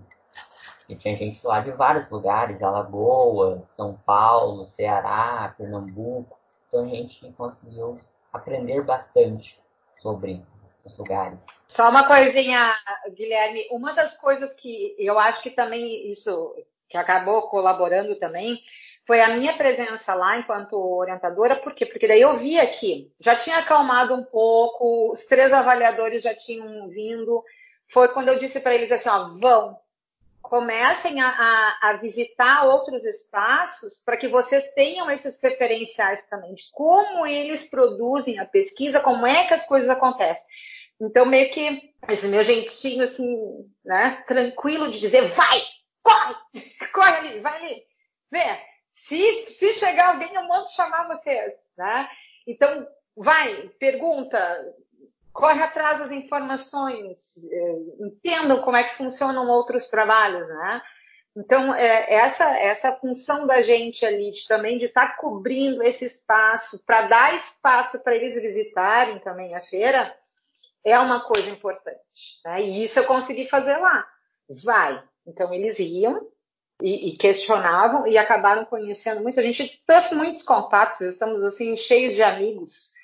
e tinha gente lá de vários lugares, Alagoas, São Paulo, Ceará, Pernambuco. Então a gente conseguiu aprender bastante sobre os lugares. Só uma coisinha, Guilherme. Uma das coisas que eu acho que também isso que acabou colaborando também foi a minha presença lá enquanto orientadora, por quê? Porque daí eu vi aqui, já tinha acalmado um pouco, os três avaliadores já tinham vindo. Foi quando eu disse para eles assim, ó, vão, comecem a, a, a visitar outros espaços para que vocês tenham esses referenciais também de como eles produzem a pesquisa, como é que as coisas acontecem. Então, meio que esse meu jeitinho, assim, né, tranquilo de dizer, vai, corre, corre ali, vai ali, vê. Se, se chegar alguém, eu mando chamar vocês, né? Então, vai, pergunta, corre atrás das informações, é, entendam como é que funcionam outros trabalhos, né? Então, é, essa, essa função da gente ali, de, também de estar tá cobrindo esse espaço, para dar espaço para eles visitarem também a feira, é uma coisa importante. Né? E isso eu consegui fazer lá. Vai. Então, eles iam e, e questionavam e acabaram conhecendo muito. A gente trouxe muitos contatos, estamos assim, cheios de amigos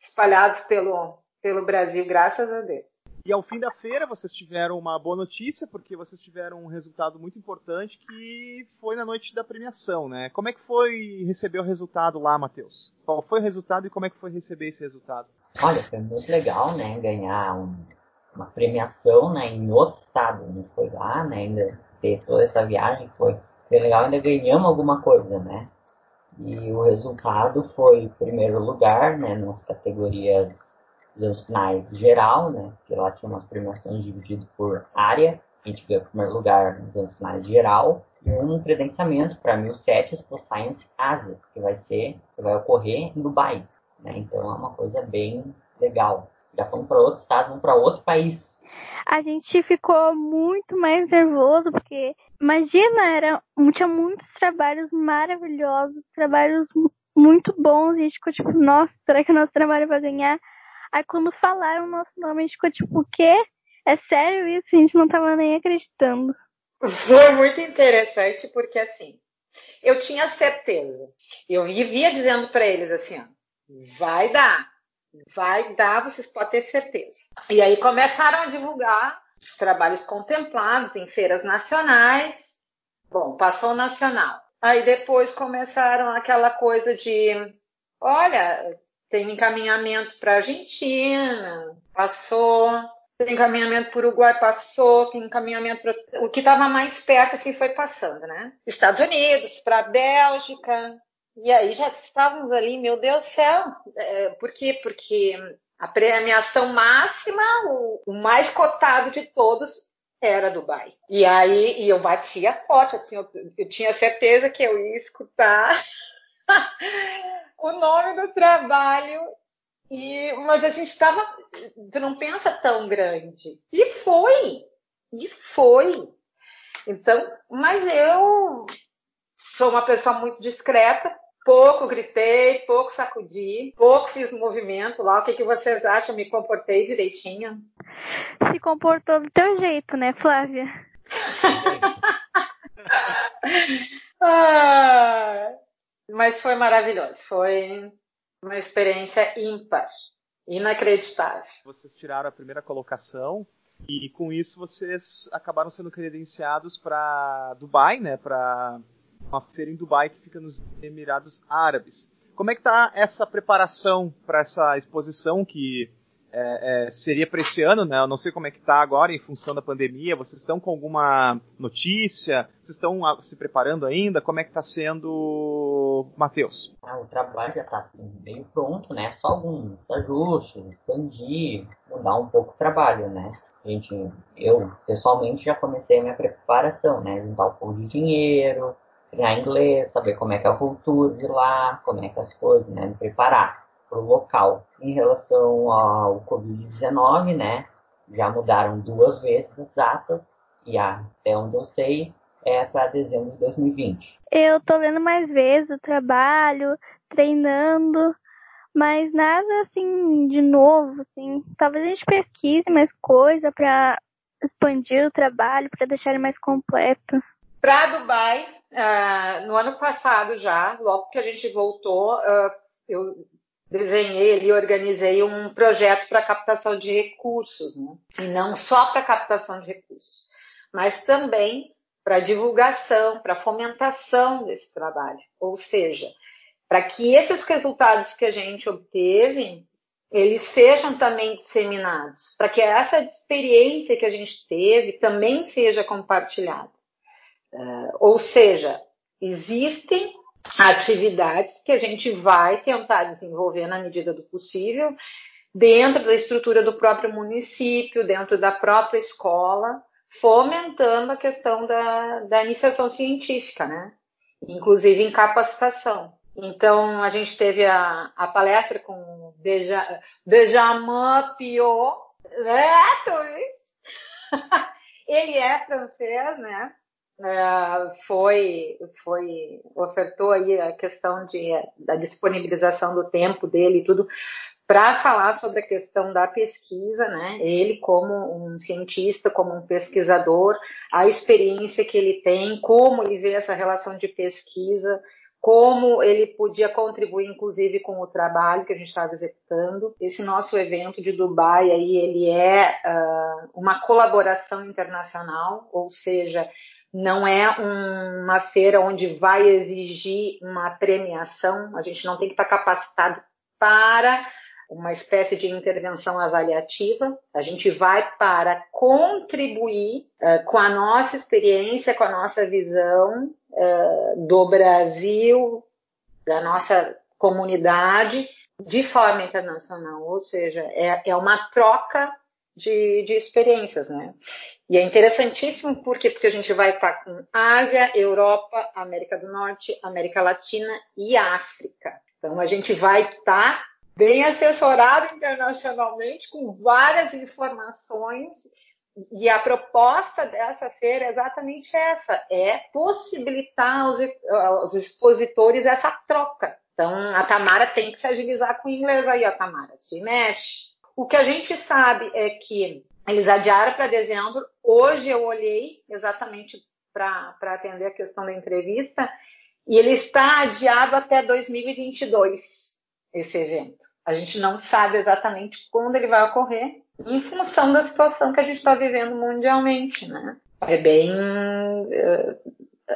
espalhados pelo, pelo Brasil, graças a Deus. E ao fim da feira vocês tiveram uma boa notícia, porque vocês tiveram um resultado muito importante que foi na noite da premiação, né? Como é que foi receber o resultado lá, Matheus? Qual foi o resultado e como é que foi receber esse resultado? Olha, foi muito legal, né? Ganhar um, uma premiação né, em outro estado. A gente foi lá, né? Ainda ter toda essa viagem foi, foi legal, ainda ganhamos alguma coisa, né? E o resultado foi primeiro lugar, né? Nas categorias dos finais geral, né? Que lá tinha umas premiações divididas por área. A gente ganhou o primeiro lugar nos finais geral e um credenciamento para mil setes para o Science Asia, que vai ser, que vai ocorrer em Dubai. Né? Então é uma coisa bem legal. Já fomos para outro estado, vamos para outro país. A gente ficou muito mais nervoso porque imagina, era, tinha muitos trabalhos maravilhosos, trabalhos muito bons, e a gente ficou tipo, nossa, será que o nosso trabalho vai ganhar? Aí quando falaram o nosso nome, a gente ficou tipo, o quê? É sério isso? A gente não tava nem acreditando. Foi muito interessante porque assim, eu tinha certeza. Eu vivia dizendo para eles assim, ó, vai dar, vai dar, vocês podem ter certeza. E aí começaram a divulgar os trabalhos contemplados em feiras nacionais. Bom, passou nacional. Aí depois começaram aquela coisa de, olha, tem encaminhamento para Argentina, passou, tem encaminhamento para Uruguai, passou, tem encaminhamento para o que estava mais perto assim foi passando, né? Estados Unidos, para Bélgica, e aí já estávamos ali, meu Deus do céu, é, por quê? Porque a premiação máxima, o, o mais cotado de todos era Dubai. E aí e eu batia forte, assim, eu, eu tinha certeza que eu ia escutar o nome do trabalho. E, mas a gente estava, tu não pensa tão grande. E foi, e foi. Então, mas eu sou uma pessoa muito discreta, pouco gritei, pouco sacudi, pouco fiz movimento lá. O que, que vocês acham? Me comportei direitinho? Se comportou do teu jeito, né, Flávia? ah, mas foi maravilhoso. Foi uma experiência ímpar, inacreditável. Vocês tiraram a primeira colocação e com isso vocês acabaram sendo credenciados para Dubai, né? Para uma feira em Dubai que fica nos Emirados Árabes. Como é que tá essa preparação para essa exposição que é, é, seria para esse ano, né? Eu não sei como é que está agora em função da pandemia. Vocês estão com alguma notícia? Vocês estão ah, se preparando ainda? Como é que está sendo, Matheus? Ah, o trabalho já está assim, bem pronto, né? Só alguns ajustes, expandir, mudar um pouco o trabalho, né? Gente, eu pessoalmente já comecei a minha preparação, né? Juntar um pouco de dinheiro, treinar inglês, saber como é que é a cultura de lá, como é que é as coisas, né? Me preparar local. Em relação ao Covid-19, né? Já mudaram duas vezes as datas e até onde eu sei é para dezembro de 2020. Eu tô lendo mais vezes o trabalho, treinando, mas nada assim de novo, assim. Talvez a gente pesquise mais coisa para expandir o trabalho, para deixar ele mais completo. Para Dubai, uh, no ano passado já, logo que a gente voltou, uh, eu desenhei ali, organizei um projeto para captação de recursos, né? e não só para captação de recursos, mas também para divulgação, para fomentação desse trabalho. Ou seja, para que esses resultados que a gente obteve, eles sejam também disseminados, para que essa experiência que a gente teve também seja compartilhada. Uh, ou seja, existem atividades que a gente vai tentar desenvolver na medida do possível dentro da estrutura do próprio município, dentro da própria escola, fomentando a questão da, da iniciação científica, né? Inclusive em capacitação. Então, a gente teve a, a palestra com Benjamin Piot, né, Ele é francês, né? É, foi, foi, ofertou aí a questão de, da disponibilização do tempo dele e tudo para falar sobre a questão da pesquisa, né? Ele como um cientista, como um pesquisador, a experiência que ele tem, como ele vê essa relação de pesquisa, como ele podia contribuir, inclusive, com o trabalho que a gente estava executando. Esse nosso evento de Dubai aí, ele é uh, uma colaboração internacional, ou seja, não é uma feira onde vai exigir uma premiação, a gente não tem que estar capacitado para uma espécie de intervenção avaliativa, a gente vai para contribuir uh, com a nossa experiência, com a nossa visão uh, do Brasil, da nossa comunidade, de forma internacional, ou seja, é, é uma troca de, de experiências, né? E é interessantíssimo por quê? Porque a gente vai estar com Ásia, Europa, América do Norte, América Latina e África. Então a gente vai estar bem assessorado internacionalmente com várias informações e a proposta dessa feira é exatamente essa, é possibilitar aos, aos expositores essa troca. Então, a Tamara tem que se agilizar com o inglês aí, a Tamara, se mexe. O que a gente sabe é que eles adiaram para dezembro. Hoje eu olhei exatamente para atender a questão da entrevista e ele está adiado até 2022, esse evento. A gente não sabe exatamente quando ele vai ocorrer, em função da situação que a gente está vivendo mundialmente, né? É bem. Eh,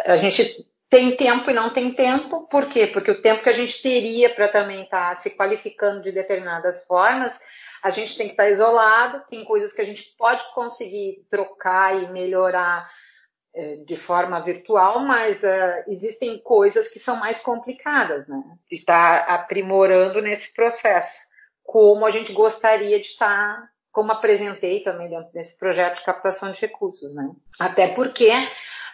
a gente tem tempo e não tem tempo. Por quê? Porque o tempo que a gente teria para também estar tá se qualificando de determinadas formas, a gente tem que estar isolado, tem coisas que a gente pode conseguir trocar e melhorar é, de forma virtual, mas uh, existem coisas que são mais complicadas, né? De estar aprimorando nesse processo, como a gente gostaria de estar, como apresentei também dentro desse projeto de captação de recursos, né? Até porque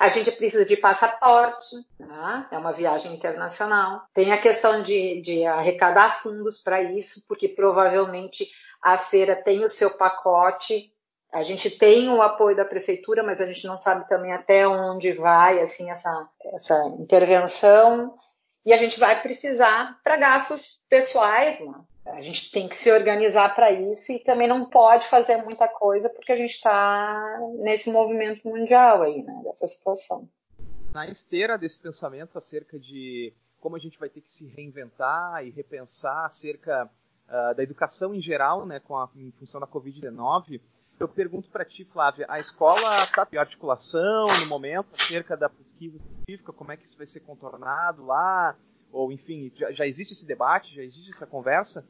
a gente precisa de passaporte, né? é uma viagem internacional. Tem a questão de, de arrecadar fundos para isso, porque provavelmente a feira tem o seu pacote. A gente tem o apoio da prefeitura, mas a gente não sabe também até onde vai assim essa, essa intervenção. E a gente vai precisar para gastos pessoais. Né? A gente tem que se organizar para isso e também não pode fazer muita coisa porque a gente está nesse movimento mundial aí, né? dessa situação. Na esteira desse pensamento acerca de como a gente vai ter que se reinventar e repensar acerca uh, da educação em geral, né, com a, em função da Covid-19, eu pergunto para ti, Flávia, a escola está em articulação no momento acerca da pesquisa científica, como é que isso vai ser contornado lá? Ou, enfim, já, já existe esse debate, já existe essa conversa?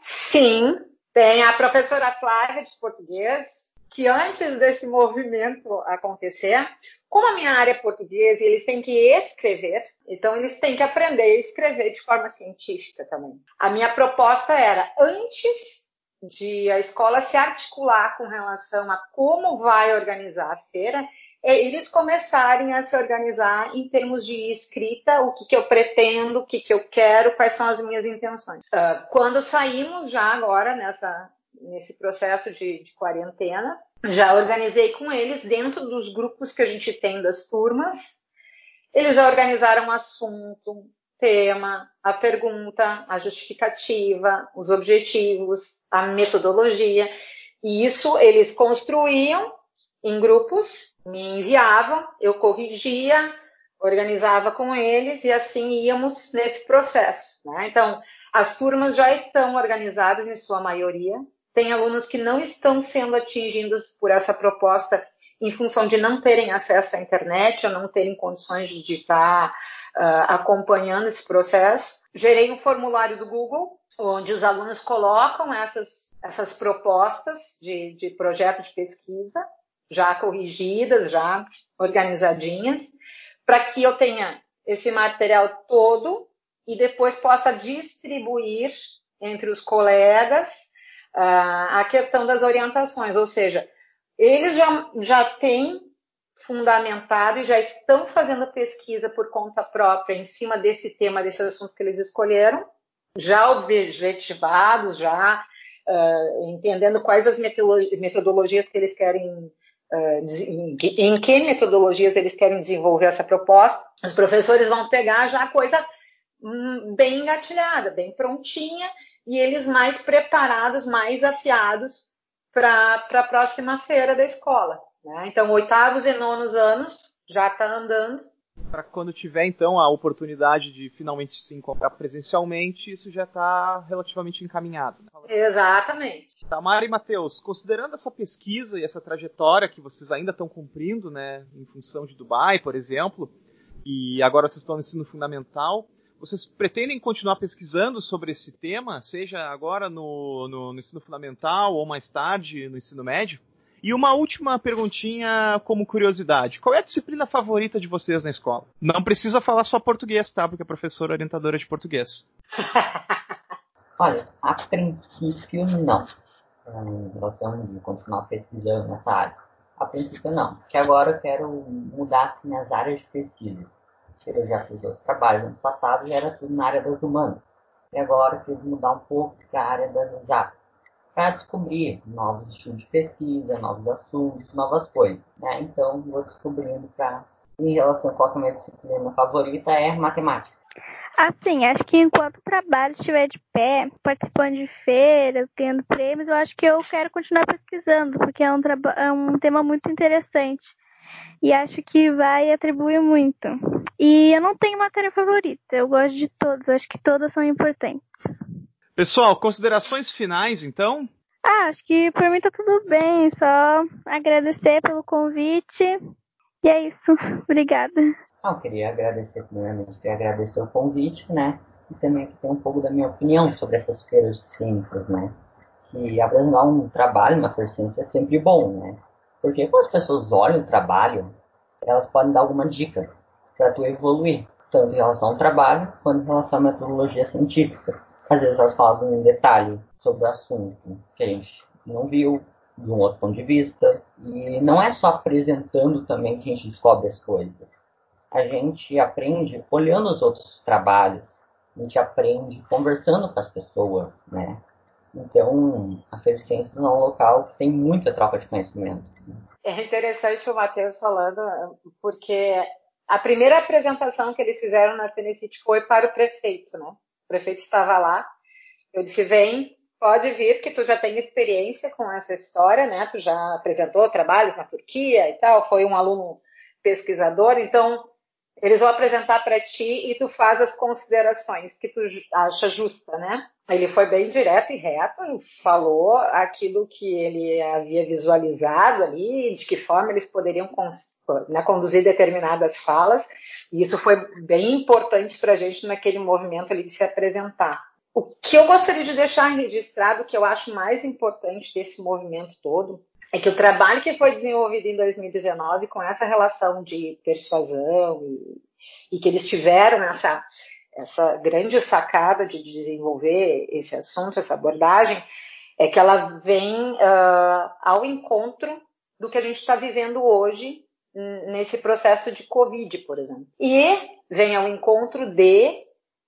Sim, Tem a professora Flávia de português, que antes desse movimento acontecer, como a minha área é portuguesa, eles têm que escrever, então eles têm que aprender a escrever de forma científica também. A minha proposta era, antes de a escola se articular com relação a como vai organizar a feira, é eles começarem a se organizar em termos de escrita, o que, que eu pretendo, o que, que eu quero, quais são as minhas intenções. Uh, quando saímos já agora nessa, nesse processo de, de quarentena, já organizei com eles dentro dos grupos que a gente tem das turmas. Eles já organizaram assunto, tema, a pergunta, a justificativa, os objetivos, a metodologia. E isso eles construíam em grupos, me enviavam, eu corrigia, organizava com eles e assim íamos nesse processo. Né? Então, as turmas já estão organizadas em sua maioria. Tem alunos que não estão sendo atingidos por essa proposta em função de não terem acesso à internet ou não terem condições de estar uh, acompanhando esse processo. Gerei um formulário do Google, onde os alunos colocam essas, essas propostas de, de projeto de pesquisa, já corrigidas, já organizadinhas, para que eu tenha esse material todo e depois possa distribuir entre os colegas a questão das orientações, ou seja, eles já, já têm fundamentado e já estão fazendo pesquisa por conta própria em cima desse tema, desse assunto que eles escolheram, já objetivados, já uh, entendendo quais as metodologias que eles querem, uh, em que metodologias eles querem desenvolver essa proposta. Os professores vão pegar já a coisa hum, bem engatilhada, bem prontinha, e eles mais preparados, mais afiados para a próxima feira da escola. Né? Então, oitavos e nonos anos já está andando. Para quando tiver, então, a oportunidade de finalmente se encontrar presencialmente, isso já está relativamente encaminhado. Exatamente. Tamara e Matheus, considerando essa pesquisa e essa trajetória que vocês ainda estão cumprindo, né, em função de Dubai, por exemplo, e agora vocês estão no ensino fundamental, vocês pretendem continuar pesquisando sobre esse tema, seja agora no, no, no ensino fundamental ou mais tarde no ensino médio? E uma última perguntinha como curiosidade. Qual é a disciplina favorita de vocês na escola? Não precisa falar só português, tá? Porque é professora orientadora de português. Olha, a princípio não. Em relação de continuar pesquisando nessa área. A princípio não. Porque agora eu quero mudar as áreas de pesquisa. Eu já fiz outros trabalhos no passado e era tudo na área das humanas. E agora quero mudar um pouco para a área das exatas para descobrir novos estilos de pesquisa, novos assuntos, novas coisas. Né? Então, vou descobrindo para. Em relação a qual é a minha disciplina favorita, é matemática. Assim, acho que enquanto o trabalho estiver de pé, participando de feiras, tendo prêmios, eu acho que eu quero continuar pesquisando, porque é um, é um tema muito interessante. E acho que vai atribuir muito. E eu não tenho matéria favorita, eu gosto de todas, acho que todas são importantes. Pessoal, considerações finais, então? Ah, acho que por mim tá tudo bem. Só agradecer pelo convite. E é isso. Obrigada. Não, queria agradecer primeiramente, queria agradecer o convite, né? E também aqui tem um pouco da minha opinião sobre essas feiras cênicas, né? Que apresentar um trabalho, uma ciência é sempre bom, né? Porque quando as pessoas olham o trabalho, elas podem dar alguma dica para tu evoluir, tanto em relação ao trabalho quanto em relação à metodologia científica às vezes elas falam um detalhe sobre o assunto que a gente não viu, de um outro ponto de vista. E não é só apresentando também que a gente descobre as coisas. A gente aprende olhando os outros trabalhos, a gente aprende conversando com as pessoas, né? Então, a Feira é um local que tem muita troca de conhecimento. É interessante o Matheus falando, porque a primeira apresentação que eles fizeram na Felicity foi para o prefeito, né? o prefeito estava lá. Eu disse: vem, pode vir, que tu já tem experiência com essa história, né? Tu já apresentou trabalhos na Turquia e tal, foi um aluno pesquisador, então eles vão apresentar para ti e tu faz as considerações que tu acha justa, né? Ele foi bem direto e reto, falou aquilo que ele havia visualizado ali, de que forma eles poderiam né, conduzir determinadas falas, e isso foi bem importante para a gente naquele movimento ali de se apresentar. O que eu gostaria de deixar registrado, que eu acho mais importante desse movimento todo, é que o trabalho que foi desenvolvido em 2019 com essa relação de persuasão e, e que eles tiveram essa, essa grande sacada de desenvolver esse assunto, essa abordagem, é que ela vem uh, ao encontro do que a gente está vivendo hoje nesse processo de Covid, por exemplo. E vem ao encontro de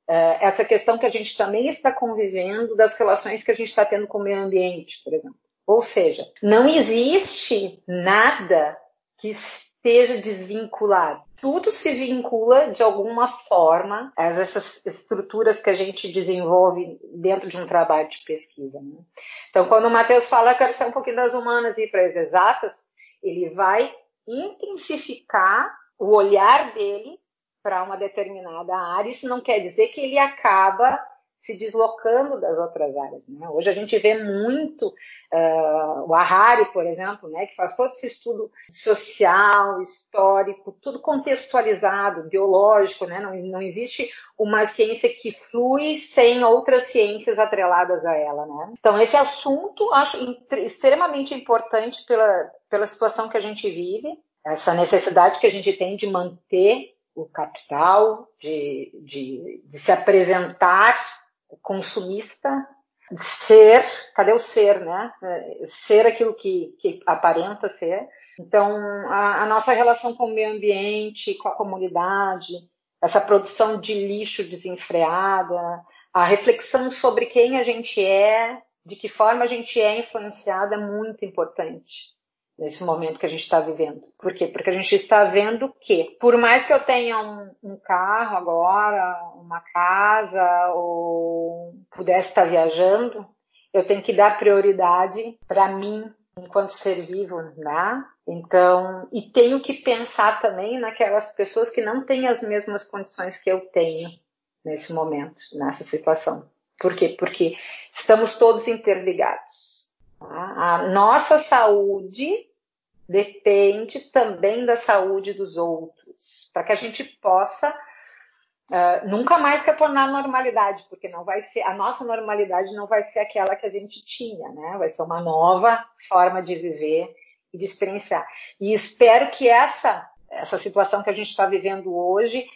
uh, essa questão que a gente também está convivendo das relações que a gente está tendo com o meio ambiente, por exemplo. Ou seja, não existe nada que esteja desvinculado. Tudo se vincula de alguma forma a essas estruturas que a gente desenvolve dentro de um trabalho de pesquisa. Né? Então, quando o Matheus fala que ser um pouquinho das humanas e para as exatas, ele vai intensificar o olhar dele para uma determinada área. Isso não quer dizer que ele acaba se deslocando das outras áreas. Né? Hoje a gente vê muito uh, o Harari, por exemplo, né, que faz todo esse estudo social, histórico, tudo contextualizado, biológico. Né? Não, não existe uma ciência que flui sem outras ciências atreladas a ela. Né? Então esse assunto acho extremamente importante pela, pela situação que a gente vive, essa necessidade que a gente tem de manter o capital, de, de, de se apresentar consumista, ser, cadê o ser, né? Ser aquilo que, que aparenta ser. Então, a, a, nossa relação com o meio ambiente, com a comunidade, essa produção de lixo desenfreada, a reflexão sobre quem a gente é, de que forma a gente é influenciada é muito importante nesse momento que a gente está vivendo. Por quê? Porque a gente está vendo que, por mais que eu tenha um, um carro agora, uma casa, ou pudesse estar viajando, eu tenho que dar prioridade para mim enquanto ser vivo, né? Então, e tenho que pensar também naquelas pessoas que não têm as mesmas condições que eu tenho nesse momento, nessa situação. Por quê? Porque estamos todos interligados. Tá? A nossa saúde depende também da saúde dos outros, para que a gente possa uh, nunca mais retornar à normalidade, porque não vai ser a nossa normalidade não vai ser aquela que a gente tinha, né? Vai ser uma nova forma de viver e de experienciar. E espero que essa essa situação que a gente está vivendo hoje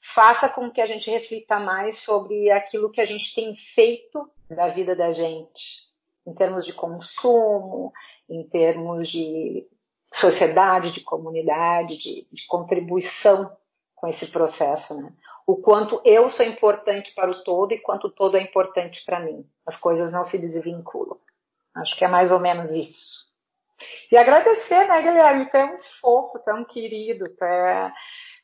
faça com que a gente reflita mais sobre aquilo que a gente tem feito da vida da gente, em termos de consumo, em termos de sociedade, de comunidade, de, de contribuição com esse processo, né? O quanto eu sou importante para o todo e quanto o todo é importante para mim. As coisas não se desvinculam. Acho que é mais ou menos isso. E agradecer, né, Guilherme? Tu é um fofo, tu é um querido, tu é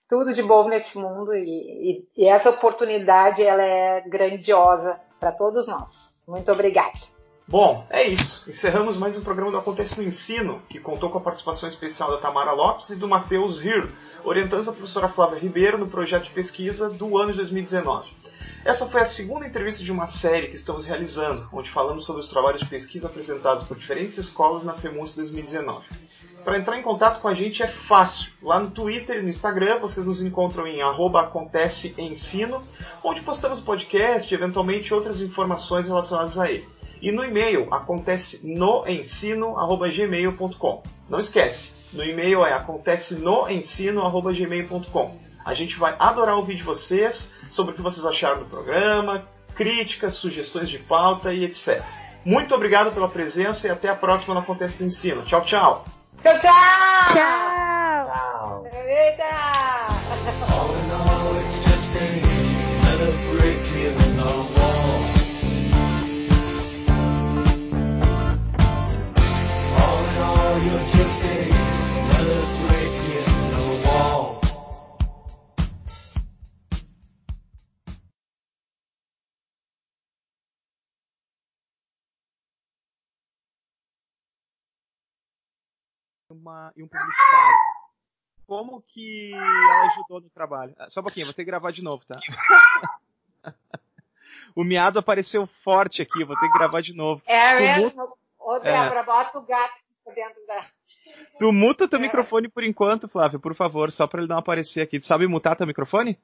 tudo de bom nesse mundo e, e, e essa oportunidade ela é grandiosa para todos nós. Muito obrigada. Bom, é isso. Encerramos mais um programa do Acontece no Ensino, que contou com a participação especial da Tamara Lopes e do Matheus Vir, orientando a professora Flávia Ribeiro no projeto de pesquisa do ano de 2019. Essa foi a segunda entrevista de uma série que estamos realizando, onde falamos sobre os trabalhos de pesquisa apresentados por diferentes escolas na FEMUS 2019. Para entrar em contato com a gente é fácil. Lá no Twitter e no Instagram vocês nos encontram em @aconteceensino, onde postamos podcast e eventualmente outras informações relacionadas a ele. E no e-mail acontece no ensino@gmail.com. Não esquece, no e-mail é acontece no ensino@gmail.com. A gente vai adorar ouvir de vocês sobre o que vocês acharam do programa, críticas, sugestões de pauta e etc. Muito obrigado pela presença e até a próxima no Acontece no Ensino. Tchau, tchau! Tchau, tchau! Tchau! Tchau! Eita! uma, e um publicitário. Como que ela ajudou no trabalho? Ah, só um pouquinho, vou ter que gravar de novo, tá? o miado apareceu forte aqui, vou ter que gravar de novo. É mesmo? Ô, Débora, é. bota o gato dentro da... Tu muta teu é. microfone por enquanto, Flávio, por favor, só pra ele não aparecer aqui. Tu sabe mutar teu microfone?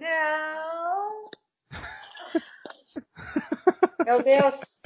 Não. Meu Deus.